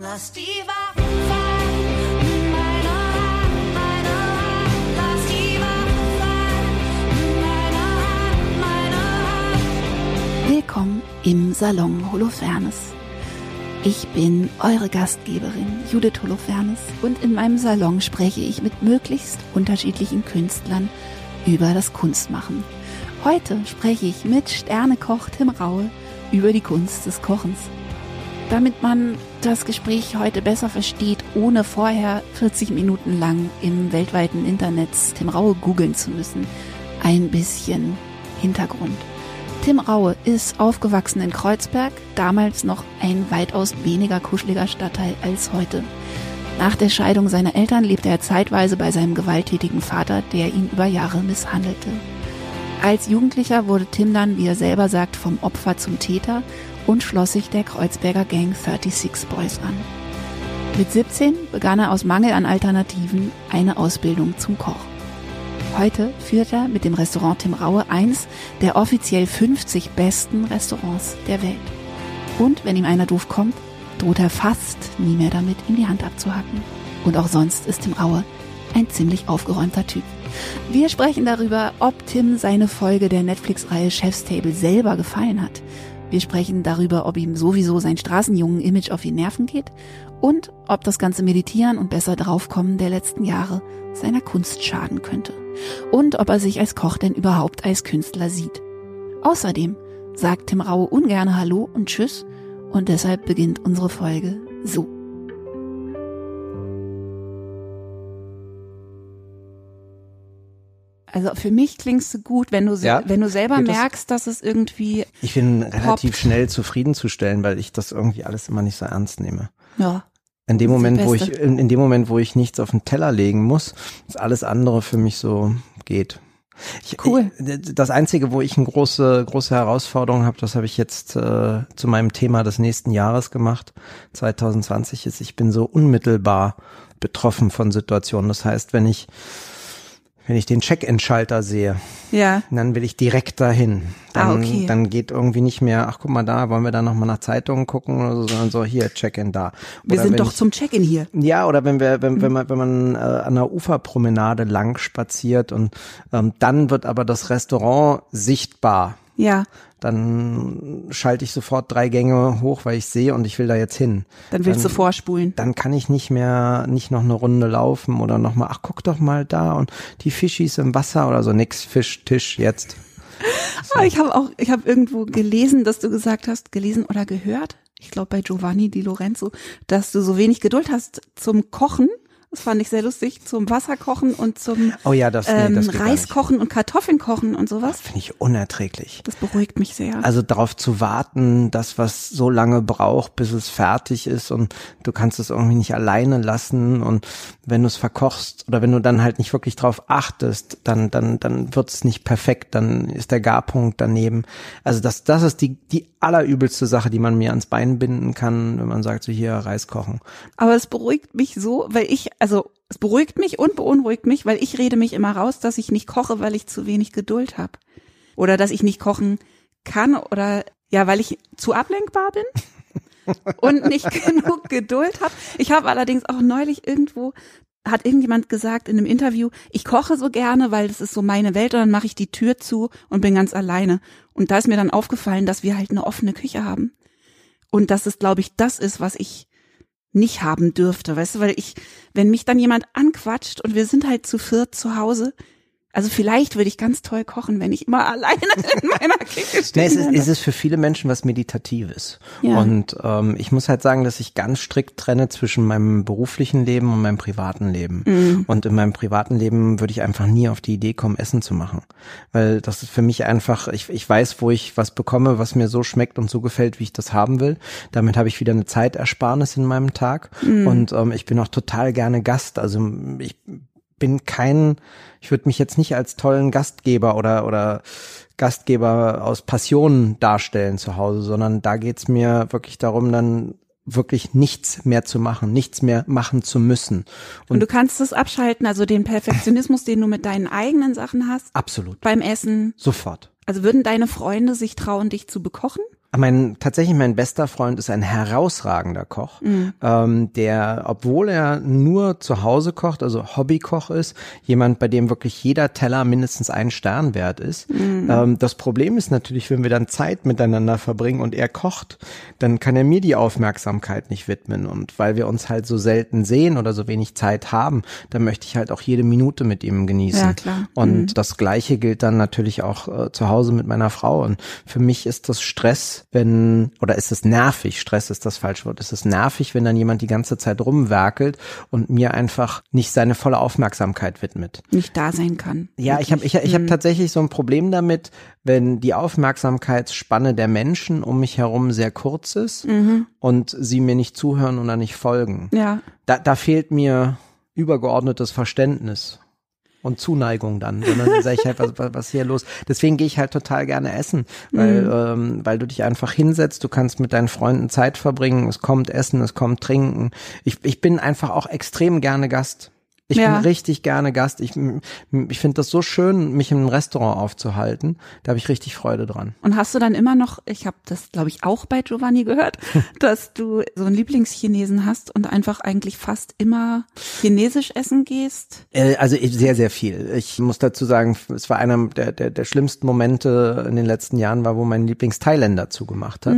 Lass die Waffen fallen. Willkommen im Salon Holofernes. Ich bin eure Gastgeberin Judith Holofernes und in meinem Salon spreche ich mit möglichst unterschiedlichen Künstlern über das Kunstmachen. Heute spreche ich mit Sternekoch Tim Raue über die Kunst des Kochens. Damit man das Gespräch heute besser versteht, ohne vorher 40 Minuten lang im weltweiten Internet Tim Raue googeln zu müssen, ein bisschen Hintergrund. Tim Raue ist aufgewachsen in Kreuzberg, damals noch ein weitaus weniger kuscheliger Stadtteil als heute. Nach der Scheidung seiner Eltern lebte er zeitweise bei seinem gewalttätigen Vater, der ihn über Jahre misshandelte. Als Jugendlicher wurde Tim dann, wie er selber sagt, vom Opfer zum Täter und schloss sich der Kreuzberger Gang 36 Boys an. Mit 17 begann er aus Mangel an Alternativen eine Ausbildung zum Koch. Heute führt er mit dem Restaurant Tim Raue eins der offiziell 50 besten Restaurants der Welt. Und wenn ihm einer doof kommt, droht er fast nie mehr damit, ihm die Hand abzuhacken. Und auch sonst ist Tim Raue ein ziemlich aufgeräumter Typ. Wir sprechen darüber, ob Tim seine Folge der Netflix-Reihe Chef's Table selber gefallen hat. Wir sprechen darüber, ob ihm sowieso sein Straßenjungen-Image auf die Nerven geht und ob das ganze Meditieren und besser draufkommen der letzten Jahre seiner Kunst schaden könnte. Und ob er sich als Koch denn überhaupt als Künstler sieht. Außerdem sagt Tim Raue ungerne Hallo und Tschüss und deshalb beginnt unsere Folge so. Also für mich klingst du gut, wenn du, Ja? wenn du selber das- merkst, dass es irgendwie, Ich bin relativ Poppt. schnell zufriedenzustellen, weil ich das irgendwie alles immer nicht so ernst nehme. ja, In dem Moment, wo ich, in, in dem Moment, wo ich nichts auf den Teller legen muss, ist alles andere für mich so geht. Ich, Cool. Ich, das einzige, wo ich eine große, große Herausforderung habe, das habe ich jetzt äh, zu meinem Thema des nächsten Jahres gemacht, 2020 ist, ich bin so unmittelbar betroffen von Situationen. Das heißt, wenn ich, wenn ich den Check-in-Schalter sehe, ja, dann will ich direkt dahin. Dann, Ah, okay. dann geht irgendwie nicht mehr, ach guck mal da, wollen wir da nochmal nach Zeitungen gucken oder so, sondern so, hier, Check-in da. wir Oder sind wenn doch ich, zum Check-in hier. Ja, oder wenn wir, wenn, wenn man, wenn man äh, an der Uferpromenade lang spaziert und ähm, dann wird aber das Restaurant sichtbar. Ja, Dann schalte ich sofort drei Gänge hoch, weil ich sehe und ich will da jetzt hin. dann willst du vorspulen. Dann kann ich nicht mehr, nicht noch eine Runde laufen oder noch mal, ach guck doch mal da und die Fischis im Wasser oder so, nix, Fisch, Tisch, jetzt. Aber ich habe auch, ich habe irgendwo gelesen, dass du gesagt hast, gelesen oder gehört, ich glaube bei Giovanni Di Lorenzo, dass du so wenig Geduld hast zum Kochen. Das fand ich sehr lustig, zum Wasserkochen und zum Oh ja, das, nee, ähm, das geht gar Reis nicht. kochen und Kartoffeln kochen und sowas. Finde ich unerträglich. Das beruhigt mich sehr. Also darauf zu warten, dass was so lange braucht, bis es fertig ist und du kannst es irgendwie nicht alleine lassen und wenn du es verkochst oder wenn du dann halt nicht wirklich drauf achtest, dann dann dann wird es nicht perfekt, dann ist der Garpunkt daneben. Also das das ist die die allerübelste Sache, die man mir ans Bein binden kann, wenn man sagt so hier Reis kochen. Aber es beruhigt mich so, weil ich, also es beruhigt mich und beunruhigt mich, weil ich rede mich immer raus, dass ich nicht koche, weil ich zu wenig Geduld habe. Oder dass ich nicht kochen kann oder ja, weil ich zu ablenkbar bin und nicht genug Geduld habe. Ich habe allerdings auch neulich irgendwo hat irgendjemand gesagt in einem Interview, ich koche so gerne, weil das ist so meine Welt und dann mache ich die Tür zu und bin ganz alleine. Und da ist mir dann aufgefallen, dass wir halt eine offene Küche haben. Und dass es, glaube ich, das ist, was ich nicht haben dürfte, weißt du, weil ich, wenn mich dann jemand anquatscht und wir sind halt zu viert zu Hause, also vielleicht würde ich ganz toll kochen, wenn ich immer alleine in meiner Küche Nee, stehe. es ist, es ist für viele Menschen was Meditatives. Ja. Und ähm, ich muss halt sagen, dass ich ganz strikt trenne zwischen meinem beruflichen Leben und meinem privaten Leben. Mhm. Und in meinem privaten Leben würde ich einfach nie auf die Idee kommen, Essen zu machen. Weil das ist für mich einfach, ich, ich weiß, wo ich was bekomme, was mir so schmeckt und so gefällt, wie ich das haben will. Damit habe ich wieder eine Zeitersparnis in meinem Tag. Mhm. Und ähm, ich bin auch total gerne Gast. Also ich bin kein, ich würde mich jetzt nicht als tollen Gastgeber oder oder Gastgeber aus Passion darstellen zu Hause, sondern da geht's mir wirklich darum, dann wirklich nichts mehr zu machen, nichts mehr machen zu müssen. Und du kannst es abschalten, also den Perfektionismus, den du mit deinen eigenen Sachen hast, Absolut. beim Essen. Sofort. Also würden deine Freunde sich trauen, dich zu bekochen? Mein tatsächlich mein bester Freund ist ein herausragender Koch, ähm, der, obwohl er nur zu Hause kocht, also Hobbykoch ist, jemand, bei dem wirklich jeder Teller mindestens einen Stern wert ist. Ähm, das Problem ist natürlich, wenn wir dann Zeit miteinander verbringen und er kocht, dann kann er mir die Aufmerksamkeit nicht widmen. Und weil wir uns halt so selten sehen oder so wenig Zeit haben, dann möchte ich halt auch jede Minute mit ihm genießen. Ja, klar. Und das Gleiche gilt dann natürlich auch äh, zu Hause mit meiner Frau. Und für mich ist das Stress, wenn, oder ist es nervig, Stress ist das falsche Wort, ist es nervig, wenn dann jemand die ganze Zeit rumwerkelt und mir einfach nicht seine volle Aufmerksamkeit widmet. Nicht da sein kann. Ja, ich habe ich, ich hab tatsächlich so ein Problem damit, wenn die Aufmerksamkeitsspanne der Menschen um mich herum sehr kurz ist und sie mir nicht zuhören oder nicht folgen. Ja. Da, da fehlt mir übergeordnetes Verständnis und Zuneigung dann, sondern dann sage ich halt, was, was hier los? Deswegen gehe ich halt total gerne essen, weil, ähm, weil du dich einfach hinsetzt, du kannst mit deinen Freunden Zeit verbringen, es kommt Essen, es kommt Trinken. Ich, ich bin einfach auch extrem gerne Gast. Ich Ja. bin richtig gerne Gast. Ich, ich finde das so schön, mich im Restaurant aufzuhalten. Da habe ich richtig Freude dran. Und hast du dann immer noch, ich habe das glaube ich auch bei Giovanni gehört, dass du so einen Lieblingschinesen hast und einfach eigentlich fast immer chinesisch essen gehst? Äh, Also sehr, sehr viel. Ich muss dazu sagen, es war einer der, der, der schlimmsten Momente in den letzten Jahren, war, wo mein Lieblings-Thailänder zugemacht hat.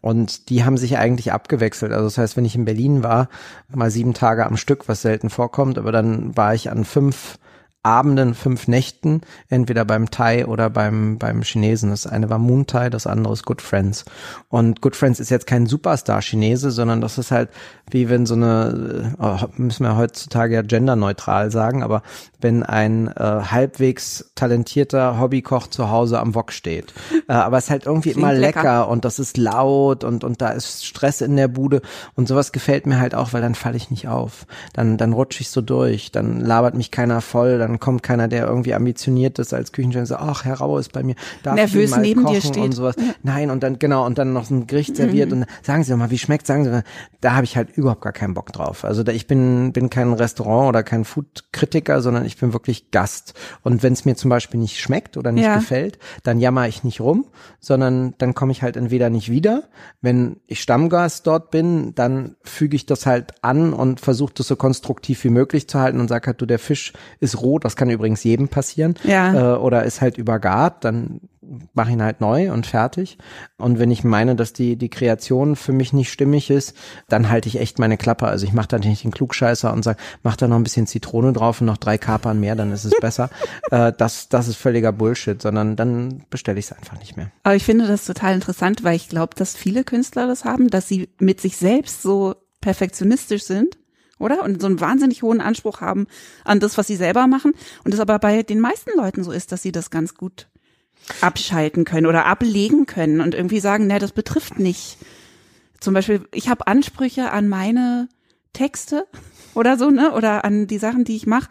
Und die haben sich eigentlich abgewechselt. Also das heißt, wenn ich in Berlin war, mal sieben Tage am Stück, was selten vorkommt, aber dann war ich an fünf Abenden, fünf Nächten, entweder beim Thai oder beim, beim Chinesen. Das eine war Moon Thai, das andere ist Good Friends. Und Good Friends ist jetzt kein Superstar-Chinese, sondern das ist halt wie wenn so eine, äh, müssen wir heutzutage ja genderneutral sagen, aber wenn ein äh, halbwegs talentierter Hobbykoch zu Hause am Wok steht. Äh, aber es ist halt irgendwie Klingt immer lecker, lecker. und das ist laut und, und da ist Stress in der Bude und sowas gefällt mir halt auch, weil dann falle ich nicht auf. Dann, dann rutsche ich so durch, dann labert mich keiner voll, dann kommt keiner, der irgendwie ambitioniert ist als Küchenchef und sagt, ach, Herr Rauer ist bei mir, darf Nervös ich mal neben dir kochen steht. und sowas. Nein, und dann, genau, und dann noch so ein Gericht serviert und sagen Sie doch mal, wie schmeckt, sagen Sie mal, da habe ich halt überhaupt gar keinen Bock drauf. Also da, ich bin, bin kein Restaurant oder kein Food-Kritiker, sondern ich bin wirklich Gast. Und wenn es mir zum Beispiel nicht schmeckt oder nicht Ja. gefällt, dann jammer ich nicht rum, sondern dann komme ich halt entweder nicht wieder. Wenn ich Stammgast dort bin, dann füge ich das halt an und versuche das so konstruktiv wie möglich zu halten und sage halt, du, der Fisch ist roh, das kann übrigens jedem passieren. Ja. Äh, oder ist halt übergart, dann mache ihn halt neu und fertig. Und wenn ich meine, dass die, die Kreation für mich nicht stimmig ist, dann halte ich echt meine Klappe. Also ich mache da nicht den Klugscheißer und sage, mach da noch ein bisschen Zitrone drauf und noch drei Kapern mehr, dann ist es besser. äh, das, das ist völliger Bullshit, sondern dann bestelle ich es einfach nicht mehr. Aber ich finde das total interessant, weil ich glaube, dass viele Künstler das haben, dass sie mit sich selbst so perfektionistisch sind, oder? Und so einen wahnsinnig hohen Anspruch haben an das, was sie selber machen. Und es aber bei den meisten Leuten so ist, dass sie das ganz gut abschalten können oder ablegen können und irgendwie sagen, na, das betrifft nicht. Zum Beispiel, ich habe Ansprüche an meine Texte oder so, ne? Oder an die Sachen, die ich mache.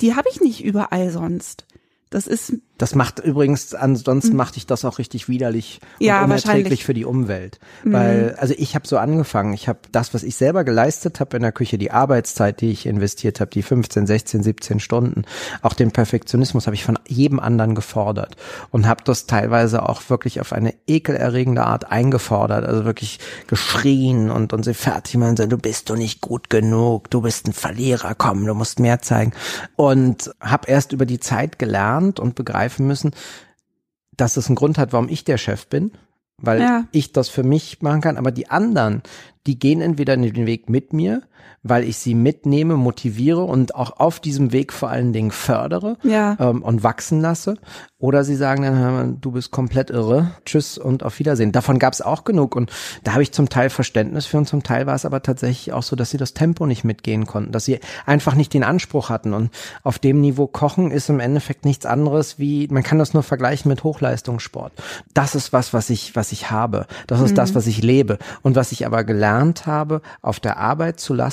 Die habe ich nicht überall sonst. Das ist Das macht übrigens, ansonsten macht ich das auch richtig widerlich und Mhm. Ja, unerträglich wahrscheinlich. Mhm. für die Umwelt. Weil, also ich habe so angefangen, ich habe das, was ich selber geleistet habe in der Küche, die Arbeitszeit, die ich investiert habe, die 15, 16, 17 Stunden, auch den Perfektionismus habe ich von jedem anderen gefordert und habe das teilweise auch wirklich auf eine ekelerregende Art eingefordert, also wirklich geschrien und, und sie fertig machen, so, du bist doch nicht gut genug, du bist ein Verlierer, komm, du musst mehr zeigen. Und habe erst über die Zeit gelernt und begreifen müssen, dass es einen Grund hat, warum ich der Chef bin, weil Ja. ich das für mich machen kann, aber die anderen, die gehen entweder den Weg mit mir, weil ich sie mitnehme, motiviere und auch auf diesem Weg vor allen Dingen fördere Ja. ähm, und wachsen lasse. Oder sie sagen dann, du bist komplett irre, tschüss und auf Wiedersehen. Davon gab es auch genug und da habe ich zum Teil Verständnis für und zum Teil war es aber tatsächlich auch so, dass sie das Tempo nicht mitgehen konnten, dass sie einfach nicht den Anspruch hatten und auf dem Niveau kochen ist im Endeffekt nichts anderes wie, man kann das nur vergleichen mit Hochleistungssport. Das ist was, was ich, was ich habe. Das ist das, was ich lebe und was ich aber gelernt habe, auf der Arbeit zu lassen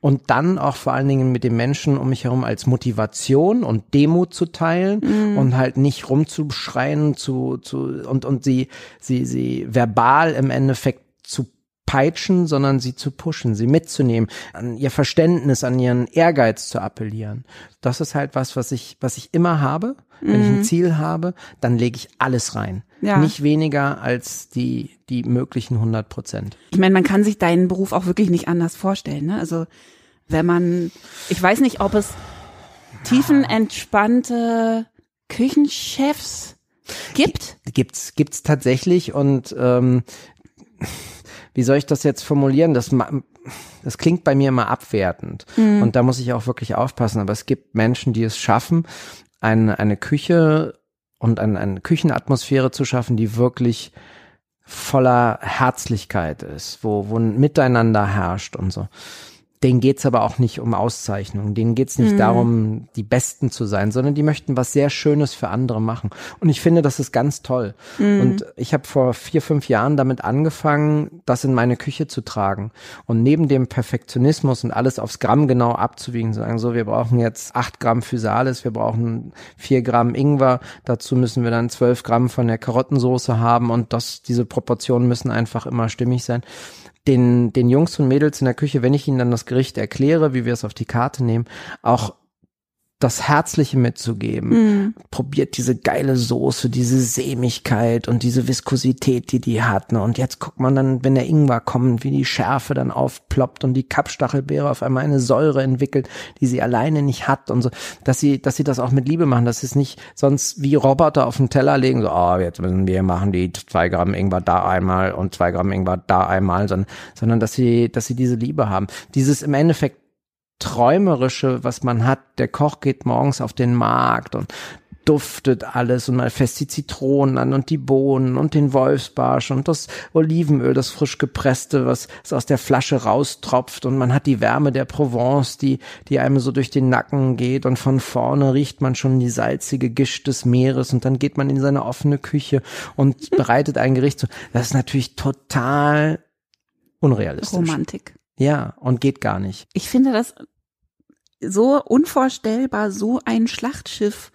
und dann auch vor allen Dingen mit den Menschen um mich herum als Motivation und Demut zu teilen und halt nicht rumzuschreien zu, zu und, und sie, sie, sie verbal im Endeffekt zu peitschen, sondern sie zu pushen, sie mitzunehmen, an ihr Verständnis, an ihren Ehrgeiz zu appellieren. Das ist halt was, was ich, was ich immer habe. Wenn ich ein Ziel habe, dann lege ich alles rein. Ja. Nicht weniger als die, die möglichen 100 Prozent. Ich meine, man kann sich deinen Beruf auch wirklich nicht anders vorstellen. Ne? Also wenn man, ich weiß nicht, ob es tiefenentspannte Küchenchefs gibt. Gibt's, gibt's tatsächlich und ähm, wie soll ich das jetzt formulieren? Das, das klingt bei mir immer abwertend. Und da muss ich auch wirklich aufpassen. Aber es gibt Menschen, die es schaffen, eine, eine Küche und eine, eine Küchenatmosphäre zu schaffen, die wirklich voller Herzlichkeit ist, wo, wo ein Miteinander herrscht und so. Denen geht's aber auch nicht um Auszeichnung. Denen geht's nicht darum, die Besten zu sein, sondern die möchten was sehr Schönes für andere machen. Und ich finde, das ist ganz toll. Und ich habe vor vier, fünf Jahren damit angefangen, das in meine Küche zu tragen. Und neben dem Perfektionismus und alles aufs Gramm genau abzuwiegen, zu sagen, so, wir brauchen jetzt acht Gramm Physalis, wir brauchen vier Gramm Ingwer, dazu müssen wir dann zwölf Gramm von der Karottensoße haben und das, diese Proportionen müssen einfach immer stimmig sein den, den Jungs und Mädels in der Küche, wenn ich ihnen dann das Gericht erkläre, wie wir es auf die Karte nehmen, auch das Herzliche mitzugeben. Probiert diese geile Soße, diese Sämigkeit und diese Viskosität, die die hat. Ne? Und jetzt guckt man dann, wenn der Ingwer kommt, wie die Schärfe dann aufploppt und die Kappstachelbeere auf einmal eine Säure entwickelt, die sie alleine nicht hat und so, dass sie, dass sie das auch mit Liebe machen, dass sie es nicht sonst wie Roboter auf den Teller legen, so, oh, jetzt müssen wir machen die zwei Gramm Ingwer da einmal und zwei Gramm Ingwer da einmal, sondern, sondern dass sie, dass sie diese Liebe haben. Dieses im Endeffekt Träumerische, was man hat. Der Koch geht morgens auf den Markt und duftet alles und mal fest die Zitronen an und die Bohnen und den Wolfsbarsch und das Olivenöl, das frisch gepresste, was, was aus der Flasche raustropft und man hat die Wärme der Provence, die, die einem so durch den Nacken geht und von vorne riecht man schon die salzige Gischt des Meeres und dann geht man in seine offene Küche und bereitet ein Gericht. zu. Das ist natürlich total unrealistisch. Romantik. Ja, und geht gar nicht. Ich finde das so unvorstellbar, so ein Schlachtschiff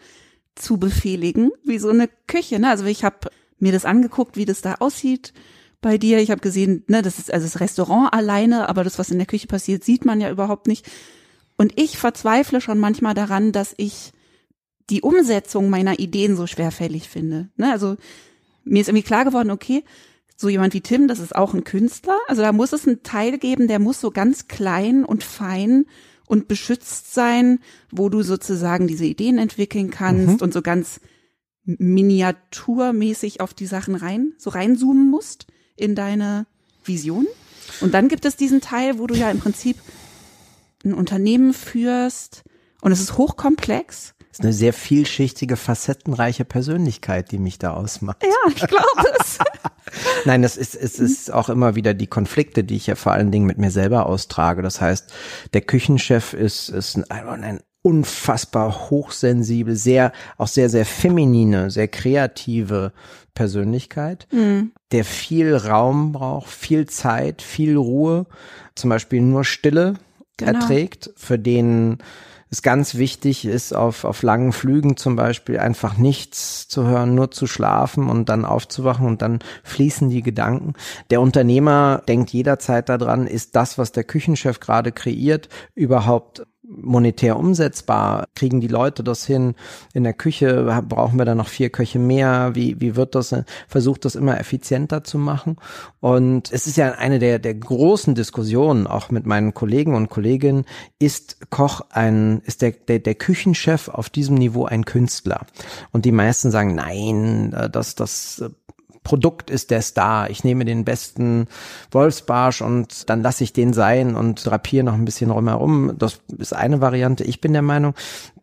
zu befehligen, wie so eine Küche. Ne? Also ich habe mir das angeguckt, wie das da aussieht bei dir. Ich habe gesehen, ne, das ist also das Restaurant alleine, aber das, was in der Küche passiert, sieht man ja überhaupt nicht. Und ich verzweifle schon manchmal daran, dass ich die Umsetzung meiner Ideen so schwerfällig finde. Ne? Also mir ist irgendwie klar geworden, okay, so jemand wie Tim, das ist auch ein Künstler. Also da muss es einen Teil geben, der muss so ganz klein und fein und beschützt sein, wo du sozusagen diese Ideen entwickeln kannst und so ganz miniaturmäßig auf die Sachen rein, so reinzoomen musst in deine Vision. Und dann gibt es diesen Teil, wo du ja im Prinzip ein Unternehmen führst und es ist hochkomplex. Ist eine sehr vielschichtige, facettenreiche Persönlichkeit, die mich da ausmacht. Ja, ich glaube es. Nein, das ist, es ist auch immer wieder die Konflikte, die ich ja vor allen Dingen mit mir selber austrage. Das heißt, der Küchenchef ist, ist ein, ein unfassbar hochsensibel, sehr, auch sehr, sehr feminine, sehr kreative Persönlichkeit, der viel Raum braucht, viel Zeit, viel Ruhe, zum Beispiel nur Stille Genau. erträgt, für den es ganz wichtig ist, auf, auf langen Flügen zum Beispiel einfach nichts zu hören, nur zu schlafen und dann aufzuwachen und dann fließen die Gedanken. Der Unternehmer denkt jederzeit daran, ist das, was der Küchenchef gerade kreiert, überhaupt monetär umsetzbar? Kriegen die Leute das hin? In der Küche brauchen wir da noch vier Köche mehr? Wie, wie wird das? Versucht das immer effizienter zu machen. Und es ist ja eine der, der großen Diskussionen auch mit meinen Kollegen und Kolleginnen. Ist Koch ein, ist der, der, der Küchenchef auf diesem Niveau ein Künstler? Und die meisten sagen, nein, äh, das, das Produkt ist der Star. Ich nehme den besten Wolfsbarsch und dann lasse ich den sein und drapiere noch ein bisschen rumherum. Das ist eine Variante. Ich bin der Meinung,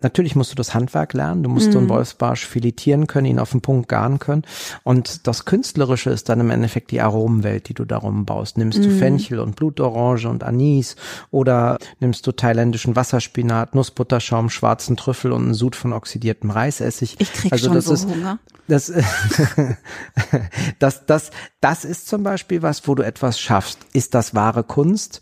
natürlich musst du das Handwerk lernen. Du musst so einen Wolfsbarsch filetieren können, ihn auf den Punkt garen können. Und das Künstlerische ist dann im Endeffekt die Aromenwelt, die du darum baust. Nimmst du Fenchel und Blutorange und Anis oder nimmst du thailändischen Wasserspinat, Nussbutterschaum, schwarzen Trüffel und einen Sud von oxidiertem Reisessig. Ich krieg also schon das so ist, Hunger. das, das, das, das ist zum Beispiel was, wo du etwas schaffst. Ist das wahre Kunst?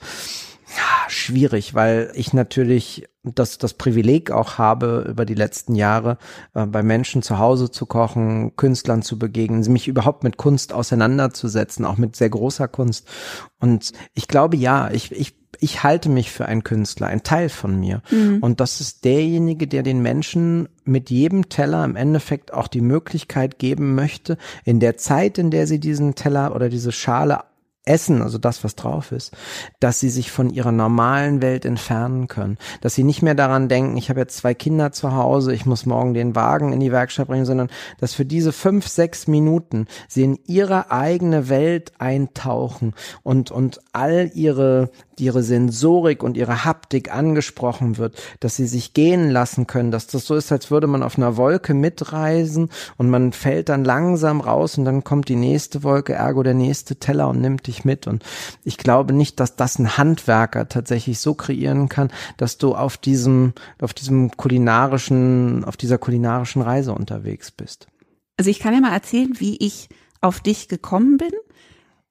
Ja, schwierig, weil ich natürlich das, das Privileg auch habe, über die letzten Jahre äh, bei Menschen zu Hause zu kochen, Künstlern zu begegnen, mich überhaupt mit Kunst auseinanderzusetzen, auch mit sehr großer Kunst. Und ich glaube, ja, ich, ich, ich halte mich für einen Künstler, ein Teil von mir. Und das ist derjenige, der den Menschen mit jedem Teller im Endeffekt auch die Möglichkeit geben möchte, in der Zeit, in der sie diesen Teller oder diese Schale essen, also das, was drauf ist, dass sie sich von ihrer normalen Welt entfernen können, dass sie nicht mehr daran denken, ich habe jetzt zwei Kinder zu Hause, ich muss morgen den Wagen in die Werkstatt bringen, sondern dass für diese fünf, sechs Minuten sie in ihre eigene Welt eintauchen und, und all ihre, ihre Sensorik und ihre Haptik angesprochen wird, dass sie sich gehen lassen können, dass das so ist, als würde man auf einer Wolke mitreisen und man fällt dann langsam raus und dann kommt die nächste Wolke, ergo der nächste Teller und nimmt dich mit. Und ich glaube nicht, dass das ein Handwerker tatsächlich so kreieren kann, dass du auf diesem, auf diesem kulinarischen, auf dieser kulinarischen Reise unterwegs bist. Also ich kann ja mal erzählen, wie ich auf dich gekommen bin.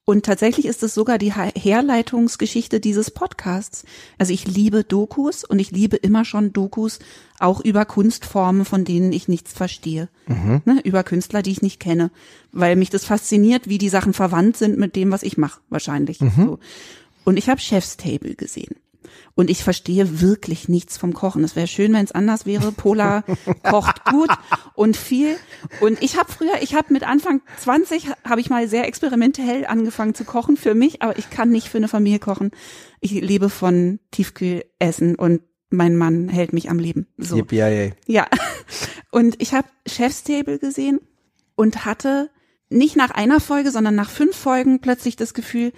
Und tatsächlich ist es sogar die Her- Herleitungsgeschichte dieses Podcasts. Also ich liebe Dokus und ich liebe immer schon Dokus auch über Kunstformen, von denen ich nichts verstehe. Ne, über Künstler, die ich nicht kenne. Weil mich das fasziniert, wie die Sachen verwandt sind mit dem, was ich mache, wahrscheinlich. So. Und ich habe Chef's Table gesehen. Und ich verstehe wirklich nichts vom Kochen. Es wäre schön, wenn es anders wäre. Pola kocht gut und viel. Und ich habe früher, ich habe mit Anfang 20 habe ich mal sehr experimentell angefangen zu kochen für mich, aber ich kann nicht für eine Familie kochen. Ich lebe von Tiefkühlessen und mein Mann hält mich am Leben. So. Yippie-yay. Ja. Und ich habe Chef's Table gesehen und hatte nicht nach einer Folge, sondern nach fünf Folgen plötzlich das Gefühl,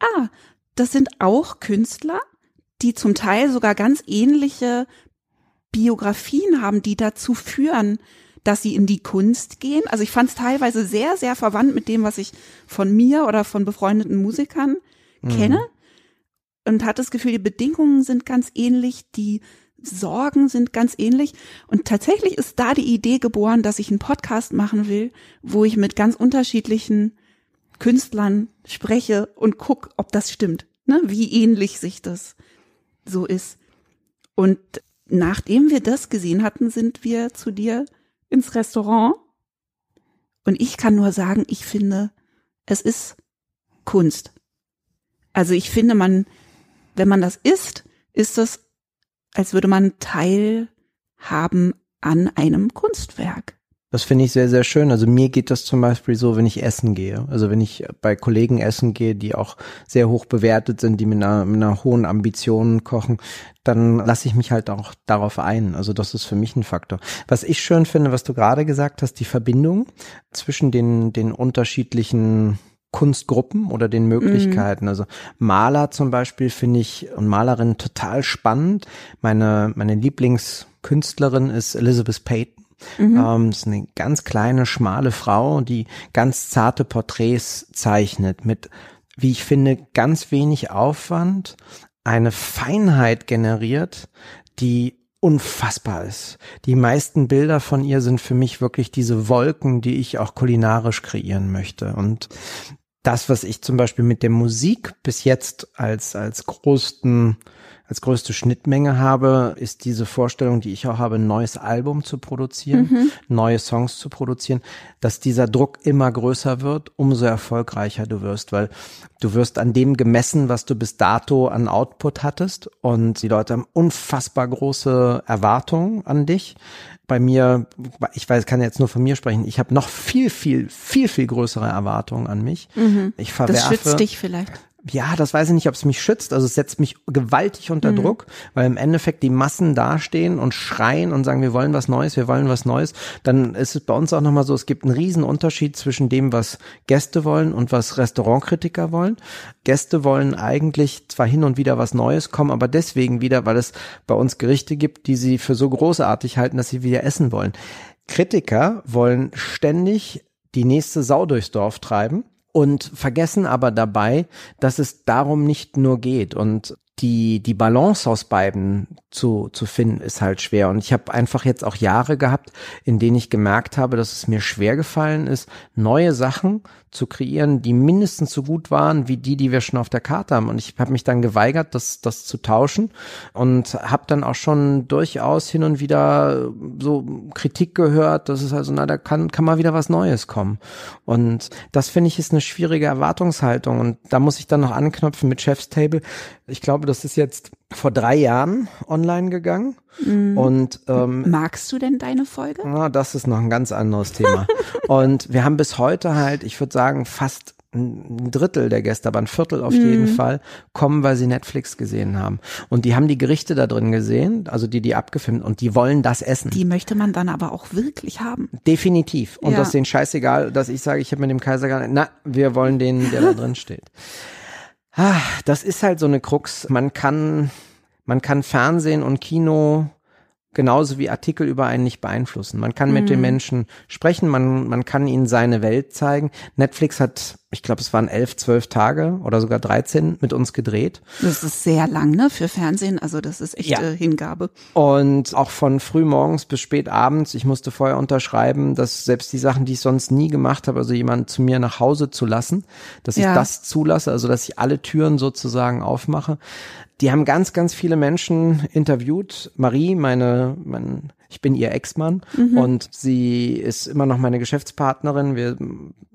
ah, das sind auch Künstler, die zum Teil sogar ganz ähnliche Biografien haben, die dazu führen, dass sie in die Kunst gehen. Also ich fand es teilweise sehr, sehr verwandt mit dem, was ich von mir oder von befreundeten Musikern kenne. Und hatte das Gefühl, die Bedingungen sind ganz ähnlich, die Sorgen sind ganz ähnlich. Und tatsächlich ist da die Idee geboren, dass ich einen Podcast machen will, wo ich mit ganz unterschiedlichen Künstlern spreche und guck, ob das stimmt. Ne? Wie ähnlich sich das so ist. Und nachdem wir das gesehen hatten, sind wir zu dir ins Restaurant. Und ich kann nur sagen, ich finde, es ist Kunst. Also ich finde, man, wenn man das isst, ist das, als würde man teilhaben an einem Kunstwerk. Das finde ich sehr, sehr schön. Also mir geht das zum Beispiel so, wenn ich essen gehe. Also wenn ich bei Kollegen essen gehe, die auch sehr hoch bewertet sind, die mit einer, mit einer hohen Ambition kochen, dann lasse ich mich halt auch darauf ein. Also das ist für mich ein Faktor. Was ich schön finde, was du gerade gesagt hast, die Verbindung zwischen den, den unterschiedlichen Kunstgruppen oder den Möglichkeiten. Also Maler zum Beispiel finde ich und Malerinnen total spannend. Meine, meine Lieblingskünstlerin ist Elizabeth Payton. Ähm, ist eine ganz kleine, schmale Frau, die ganz zarte Porträts zeichnet mit, wie ich finde, ganz wenig Aufwand, eine Feinheit generiert, die unfassbar ist. Die meisten Bilder von ihr sind für mich wirklich diese Wolken, die ich auch kulinarisch kreieren möchte. Und das, was ich zum Beispiel mit der Musik bis jetzt als, als größten, als größte Schnittmenge habe, ist diese Vorstellung, die ich auch habe, ein neues Album zu produzieren, neue Songs zu produzieren, dass dieser Druck immer größer wird, umso erfolgreicher du wirst, weil du wirst an dem gemessen, was du bis dato an Output hattest und die Leute haben unfassbar große Erwartungen an dich bei mir, ich weiß, kann jetzt nur von mir sprechen, ich habe noch viel, viel, viel, viel größere Erwartungen an mich. Ich verwerfe. Das schützt dich vielleicht. Ja, das weiß ich nicht, ob es mich schützt. Also es setzt mich gewaltig unter Druck, weil im Endeffekt die Massen dastehen und schreien und sagen, wir wollen was Neues, wir wollen was Neues. Dann ist es bei uns auch nochmal so, es gibt einen riesen Unterschied zwischen dem, was Gäste wollen und was Restaurantkritiker wollen. Gäste wollen eigentlich zwar hin und wieder was Neues, kommen aber deswegen wieder, weil es bei uns Gerichte gibt, die sie für so großartig halten, dass sie wieder essen wollen. Kritiker wollen ständig die nächste Sau durchs Dorf treiben und vergessen aber dabei, dass es darum nicht nur geht. Und die die Balance aus beiden zu zu finden ist halt schwer. Und ich habe einfach jetzt auch Jahre gehabt, in denen ich gemerkt habe, dass es mir schwer gefallen ist, neue Sachen zu kreieren, die mindestens so gut waren wie die, die wir schon auf der Karte haben. Und ich habe mich dann geweigert, das, das zu tauschen und habe dann auch schon durchaus hin und wieder so Kritik gehört, dass es also, na, da kann, kann mal wieder was Neues kommen. Und das finde ich ist eine schwierige Erwartungshaltung. Und da muss ich dann noch anknüpfen mit Chef's Table. Ich glaube, das ist jetzt vor drei Jahren online gegangen. Und ähm, Magst du denn deine Folge? Ah, das ist noch ein ganz anderes Thema. und wir haben bis heute halt, ich würde sagen, fast ein Drittel der Gäste, aber ein Viertel auf jeden Fall, kommen, weil sie Netflix gesehen haben. Und die haben die Gerichte da drin gesehen, also die, die abgefilmt, und die wollen das essen. Die möchte man dann aber auch wirklich haben. Definitiv. Und Ja. das ist denen scheißegal, dass ich sage, ich habe mit dem Kaiser gar nicht, na, wir wollen den, der da drin steht. Ah, das ist halt so eine Krux. Man kann, man kann Fernsehen und Kino genauso wie Artikel über einen nicht beeinflussen. Man kann mit den Menschen sprechen, man, man kann ihnen seine Welt zeigen. Netflix hat, ich glaube, es waren elf, zwölf Tage oder sogar 13 mit uns gedreht. Das ist sehr lang, ne, für Fernsehen. Also das ist echte Ja. Hingabe. Und auch von früh morgens bis spät abends. Ich musste vorher unterschreiben, dass selbst die Sachen, die ich sonst nie gemacht habe, also jemanden zu mir nach Hause zu lassen, dass ich Ja. das zulasse, also dass ich alle Türen sozusagen aufmache. Die haben ganz, ganz viele Menschen interviewt. Marie, meine, mein, ich bin ihr Ex-Mann und sie ist immer noch meine Geschäftspartnerin. Wir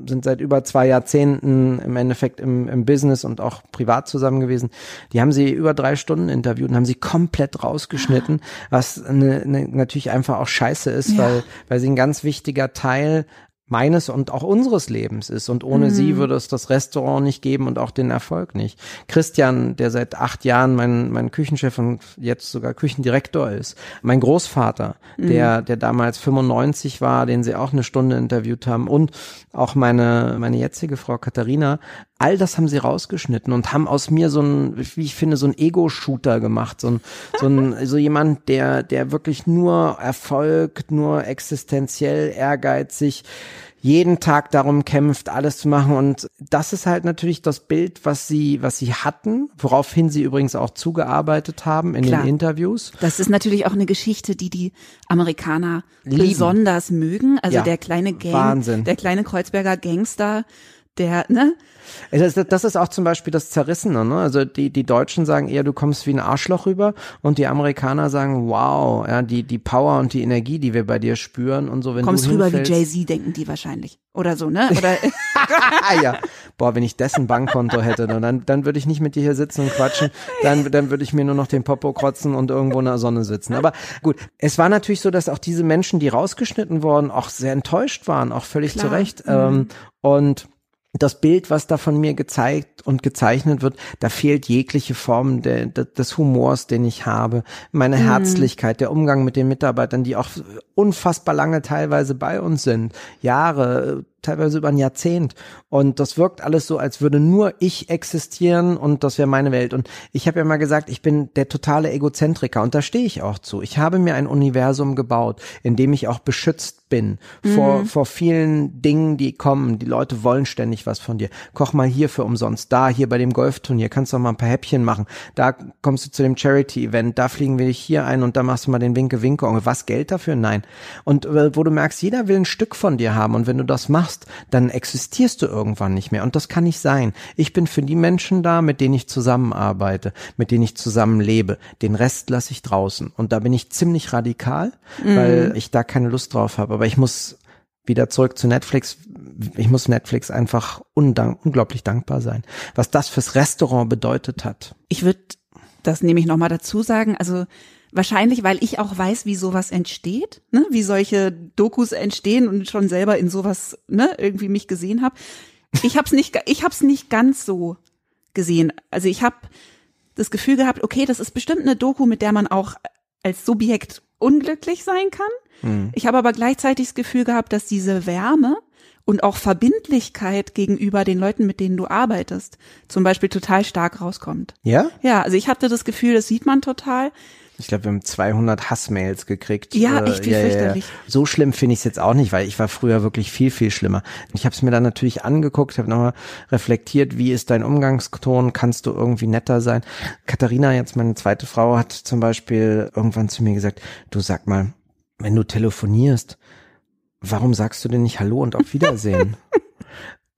sind seit über zwei Jahrzehnten im Endeffekt im, im Business und auch privat zusammen gewesen. Die haben sie über drei Stunden interviewt und haben sie komplett rausgeschnitten, was eine, eine, natürlich einfach auch scheiße ist, Ja. weil, weil sie ein ganz wichtiger Teil meines und auch unseres Lebens ist. Und ohne sie würde es das Restaurant nicht geben und auch den Erfolg nicht. Christian, der seit acht Jahren mein, mein Küchenchef und jetzt sogar Küchendirektor ist. Mein Großvater, der, der damals 95 war, den sie auch eine Stunde interviewt haben. Und auch meine, meine jetzige Frau Katharina. All das haben sie rausgeschnitten und haben aus mir so ein, wie ich finde, so ein Ego-Shooter gemacht. So ein, so ein, so jemand, der, der wirklich nur Erfolg, nur existenziell ehrgeizig, jeden Tag darum kämpft, alles zu machen. Und das ist halt natürlich das Bild, was sie, was sie hatten, woraufhin sie übrigens auch zugearbeitet haben in Klar. den Interviews. Das ist natürlich auch eine Geschichte, die die Amerikaner Lieben. besonders mögen. Also Ja, der kleine Gang, Wahnsinn. der kleine Kreuzberger Gangster, der, ne? Das, das ist auch zum Beispiel das Zerrissene, ne? Also die, die Deutschen sagen eher, du kommst wie ein Arschloch rüber und die Amerikaner sagen, wow, ja, die, die Power und die Energie, die wir bei dir spüren und so, wenn Kommst du rüber wie Jay-Z, denken die wahrscheinlich. Oder so, ne? Oder ja, boah, wenn ich dessen Bankkonto hätte, dann, dann würde ich nicht mit dir hier sitzen und quatschen, dann, dann würde ich mir nur noch den Popo krotzen und irgendwo in der Sonne sitzen. Aber gut, es war natürlich so, dass auch diese Menschen, die rausgeschnitten wurden, auch sehr enttäuscht waren, auch völlig Klar. zu Recht. Ähm, und das Bild, was da von mir gezeigt und gezeichnet wird, da fehlt jegliche Form der, der, des Humors, den ich habe, meine Herzlichkeit, der Umgang mit den Mitarbeitern, die auch unfassbar lange teilweise bei uns sind, Jahre, teilweise über ein Jahrzehnt. Und das wirkt alles so, als würde nur ich existieren und das wäre meine Welt. Und ich habe ja mal gesagt, ich bin der totale Egozentriker und da stehe ich auch zu. Ich habe mir ein Universum gebaut, in dem ich auch beschützt bin vor, vor vielen Dingen, die kommen. Die Leute wollen ständig was von dir. Koch mal hier für umsonst. Da, hier bei dem Golfturnier, kannst du mal ein paar Häppchen machen. Da kommst du zu dem Charity-Event, da fliegen wir dich hier ein und da machst du mal den Winke-Winke. Was, Geld dafür? Nein. Und äh, wo du merkst, jeder will ein Stück von dir haben und wenn du das machst, dann existierst du irgendwann nicht mehr. Und das kann nicht sein. Ich bin für die Menschen da, mit denen ich zusammenarbeite, mit denen ich zusammenlebe. Den Rest lasse ich draußen. Und da bin ich ziemlich radikal, weil ich da keine Lust drauf habe. Aber ich muss wieder zurück zu Netflix. Ich muss Netflix einfach unglaublich dankbar sein. Was das fürs Restaurant bedeutet hat. ich würde das nehme ich nochmal dazu sagen, also wahrscheinlich, weil ich auch weiß, wie sowas entsteht, ne? wie solche Dokus entstehen und schon selber in sowas ne, irgendwie mich gesehen habe. Ich habe es nicht, ich habe es nicht ganz so gesehen. Also ich habe das Gefühl gehabt, okay, das ist bestimmt eine Doku, mit der man auch als Subjekt unglücklich sein kann. Ich habe aber gleichzeitig das Gefühl gehabt, dass diese Wärme und auch Verbindlichkeit gegenüber den Leuten, mit denen du arbeitest, zum Beispiel total stark rauskommt. Ja? Ja, also ich hatte das Gefühl, das sieht man total. Ich glaube, wir haben 200 Hassmails gekriegt. Ja, echt, wie fürchterlich. So schlimm finde ich es jetzt auch nicht, weil ich war früher wirklich viel, viel schlimmer. Ich habe es mir dann natürlich angeguckt, habe nochmal reflektiert, wie ist dein Umgangston, kannst du irgendwie netter sein. Katharina, jetzt meine zweite Frau, hat zum Beispiel irgendwann zu mir gesagt, du sag mal, wenn du telefonierst, warum sagst du denn nicht Hallo und auf Wiedersehen?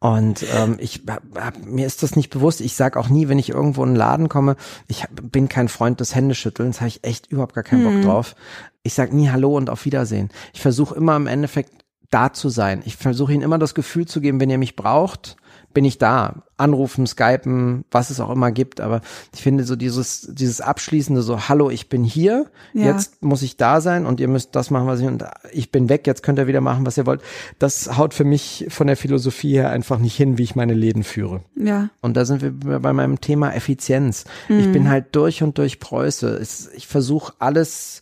Und ähm, ich hab, mir ist das nicht bewusst. Ich sag auch nie, wenn ich irgendwo in einen Laden komme, ich bin kein Freund des Händeschüttelns, habe ich echt überhaupt gar keinen Bock drauf. Ich sag nie Hallo und auf Wiedersehen. Ich versuche immer im Endeffekt da zu sein. Ich versuche ihnen immer das Gefühl zu geben, wenn ihr mich braucht, bin ich da. Anrufen, Skypen, was es auch immer gibt. Aber ich finde so dieses, dieses abschließende so, hallo, ich bin hier, Ja. jetzt muss ich da sein und ihr müsst das machen, was ich, und ich bin weg, jetzt könnt ihr wieder machen, was ihr wollt. Das haut für mich von der Philosophie her einfach nicht hin, wie ich meine Läden führe. Ja. Und da sind wir bei meinem Thema Effizienz. Ich bin halt durch und durch Preuße. Ich versuche alles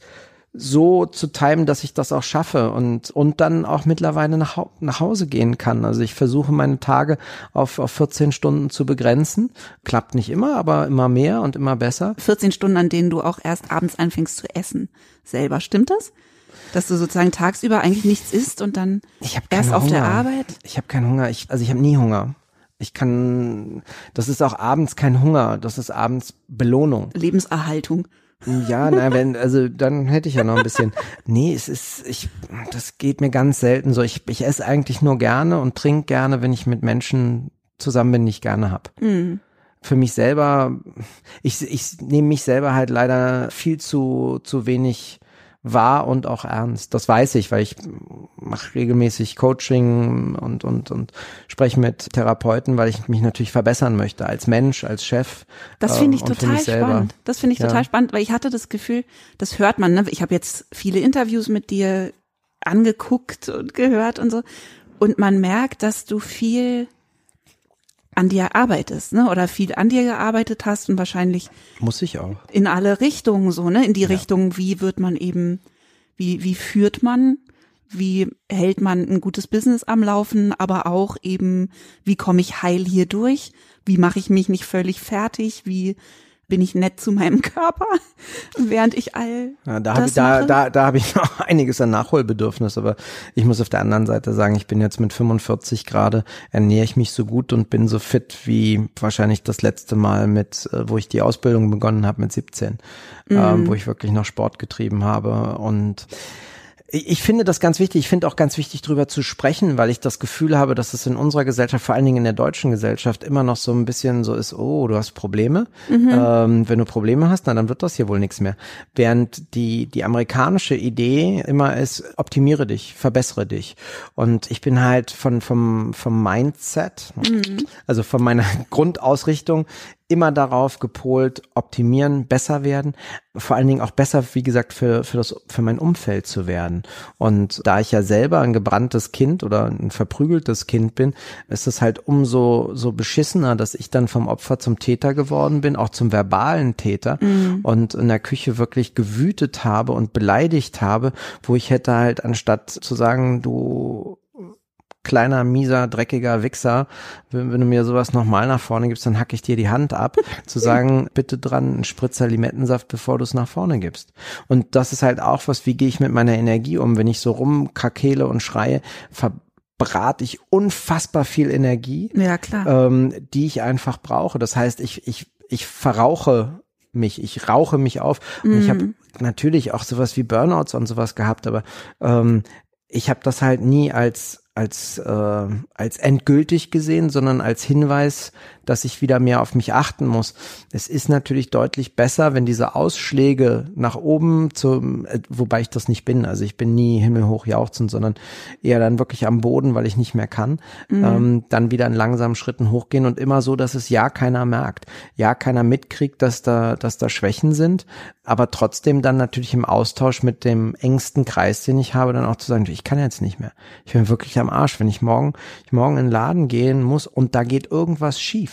so zu timen, dass ich das auch schaffe und, und dann auch mittlerweile nach, nach Hause gehen kann. Also ich versuche meine Tage auf, auf 14 Stunden zu begrenzen. Klappt nicht immer, aber immer mehr und immer besser. 14 Stunden, an denen du auch erst abends anfängst zu essen. Selber, stimmt das? Dass du sozusagen tagsüber eigentlich nichts isst und dann erst auf Hunger. der Arbeit? Ich habe keinen Hunger. Ich, also ich habe nie Hunger. Ich kann, das ist auch abends kein Hunger. Das ist abends Belohnung. Lebenserhaltung. Ja, na, wenn, also dann hätte ich ja noch ein bisschen. Nee, es ist, ich, das geht mir ganz selten so. Ich, ich esse eigentlich nur gerne und trinke gerne, wenn ich mit Menschen zusammen bin, die ich gerne hab. Für mich selber, ich, ich nehme mich selber halt leider viel zu, zu wenig wahr und auch ernst. Das weiß ich, weil ich mache regelmäßig Coaching und, und, und spreche mit Therapeuten, weil ich mich natürlich verbessern möchte als Mensch, als Chef. Das ähm, finde ich für total spannend. Das finde ich Ja. total spannend, weil ich hatte das Gefühl, das hört man. Ne? Ich habe jetzt viele Interviews mit dir angeguckt und gehört und so. Und man merkt, dass du viel an dir arbeitest, ne? Oder viel an dir gearbeitet hast und wahrscheinlich Muss ich auch. in alle Richtungen so, ne? In die Richtung, wie wird man eben, wie, wie führt man, wie hält man ein gutes Business am Laufen, aber auch eben, wie komme ich heil hier durch, wie mache ich mich nicht völlig fertig, wie bin ich nett zu meinem Körper, während ich all Ja, da habe ich, da, mache? da, da hab ich noch einiges an Nachholbedürfnis, aber ich muss auf der anderen Seite sagen, ich bin jetzt mit 45 gerade, ernähre ich mich so gut und bin so fit wie wahrscheinlich das letzte Mal mit, äh, wo ich die Ausbildung begonnen habe mit 17, Mhm. ähm, wo ich wirklich noch Sport getrieben habe und ich finde das ganz wichtig. Ich finde auch ganz wichtig, drüber zu sprechen, weil ich das Gefühl habe, dass es in unserer Gesellschaft, vor allen Dingen in der deutschen Gesellschaft, immer noch so ein bisschen so ist, oh, du hast Probleme. Ähm, wenn du Probleme hast, na, dann wird das hier wohl nichts mehr. Während die, die amerikanische Idee immer ist, optimiere dich, verbessere dich. Und ich bin halt von, vom, vom Mindset, also von meiner Grundausrichtung, immer darauf gepolt, optimieren, besser werden, vor allen Dingen auch besser, wie gesagt, für, für das, für mein Umfeld zu werden. Und da ich ja selber ein gebranntes Kind oder ein verprügeltes Kind bin, ist es halt umso, so beschissener, dass ich dann vom Opfer zum Täter geworden bin, auch zum verbalen Täter und in der Küche wirklich gewütet habe und beleidigt habe, wo ich hätte halt anstatt zu sagen, du kleiner, mieser, dreckiger Wichser, wenn, wenn du mir sowas nochmal nach vorne gibst, dann hack ich dir die Hand ab, zu sagen, bitte dran, ein Spritzer Limettensaft, bevor du es nach vorne gibst. Und das ist halt auch was, wie gehe ich mit meiner Energie um, wenn ich so rumkrakele und schreie, verbrate ich unfassbar viel Energie, Ja, klar. ähm, die ich einfach brauche. Das heißt, ich, ich, ich verrauche mich, ich rauche mich auf. Und ich habe natürlich auch sowas wie Burnouts und sowas gehabt, aber ähm, ich habe das halt nie als als äh, als endgültig gesehen, sondern als Hinweis, dass ich wieder mehr auf mich achten muss. Es ist natürlich deutlich besser, wenn diese Ausschläge nach oben zum, äh, wobei ich das nicht bin. Also ich bin nie himmelhoch jauchzend, sondern eher dann wirklich am Boden, weil ich nicht mehr kann. Ähm, dann wieder in langsamen Schritten hochgehen und immer so, dass es ja keiner merkt, ja keiner mitkriegt, dass da, dass da Schwächen sind, aber trotzdem dann natürlich im Austausch mit dem engsten Kreis, den ich habe, dann auch zu sagen, ich kann jetzt nicht mehr. Ich bin wirklich am Arsch, wenn ich morgen, ich morgen in den Laden gehen muss und da geht irgendwas schief.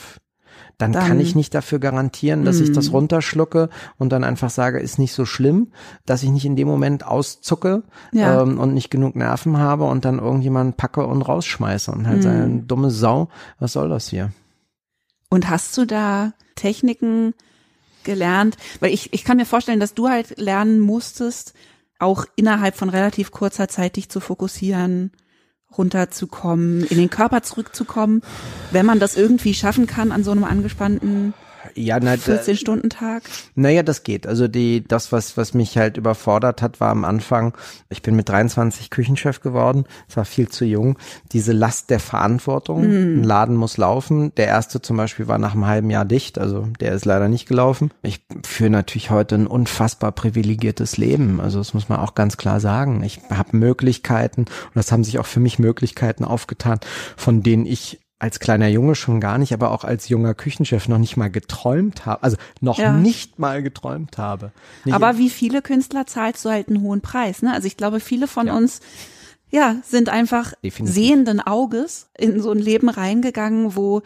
Dann, Dann- kann ich nicht dafür garantieren, dass ich Mhm. das runterschlucke und dann einfach sage, ist nicht so schlimm, dass ich nicht in dem Moment auszucke Ja. ähm, und nicht genug Nerven habe und dann irgendjemanden packe und rausschmeiße und halt seine dumme Sau, was soll das hier? Und hast du da Techniken gelernt? Weil ich, ich kann mir vorstellen, dass du halt lernen musstest, auch innerhalb von relativ kurzer Zeit dich zu fokussieren, runterzukommen, in den Körper zurückzukommen. Wenn man das irgendwie schaffen kann an so einem angespannten Ja, na, 14-Stunden-Tag? Naja, das geht. Also die, das, was, was mich halt überfordert hat, war am Anfang, ich bin mit 23 Küchenchef geworden, es war viel zu jung, diese Last der Verantwortung. Ein Laden muss laufen. Der erste zum Beispiel war nach einem halben Jahr dicht, also der ist leider nicht gelaufen. Ich führe natürlich heute ein unfassbar privilegiertes Leben. Also das muss man auch ganz klar sagen. Ich habe Möglichkeiten und das haben sich auch für mich Möglichkeiten aufgetan, von denen ich als kleiner Junge schon gar nicht, aber auch als junger Küchenchef noch nicht mal geträumt habe, also noch Ja. nicht mal geträumt habe. Nicht Aber wie viele Künstler zahlst du halt einen hohen Preis, ne? Also ich glaube, viele von Ja. uns, ja, sind einfach Definitiv. sehenden Auges in so ein Leben reingegangen, wo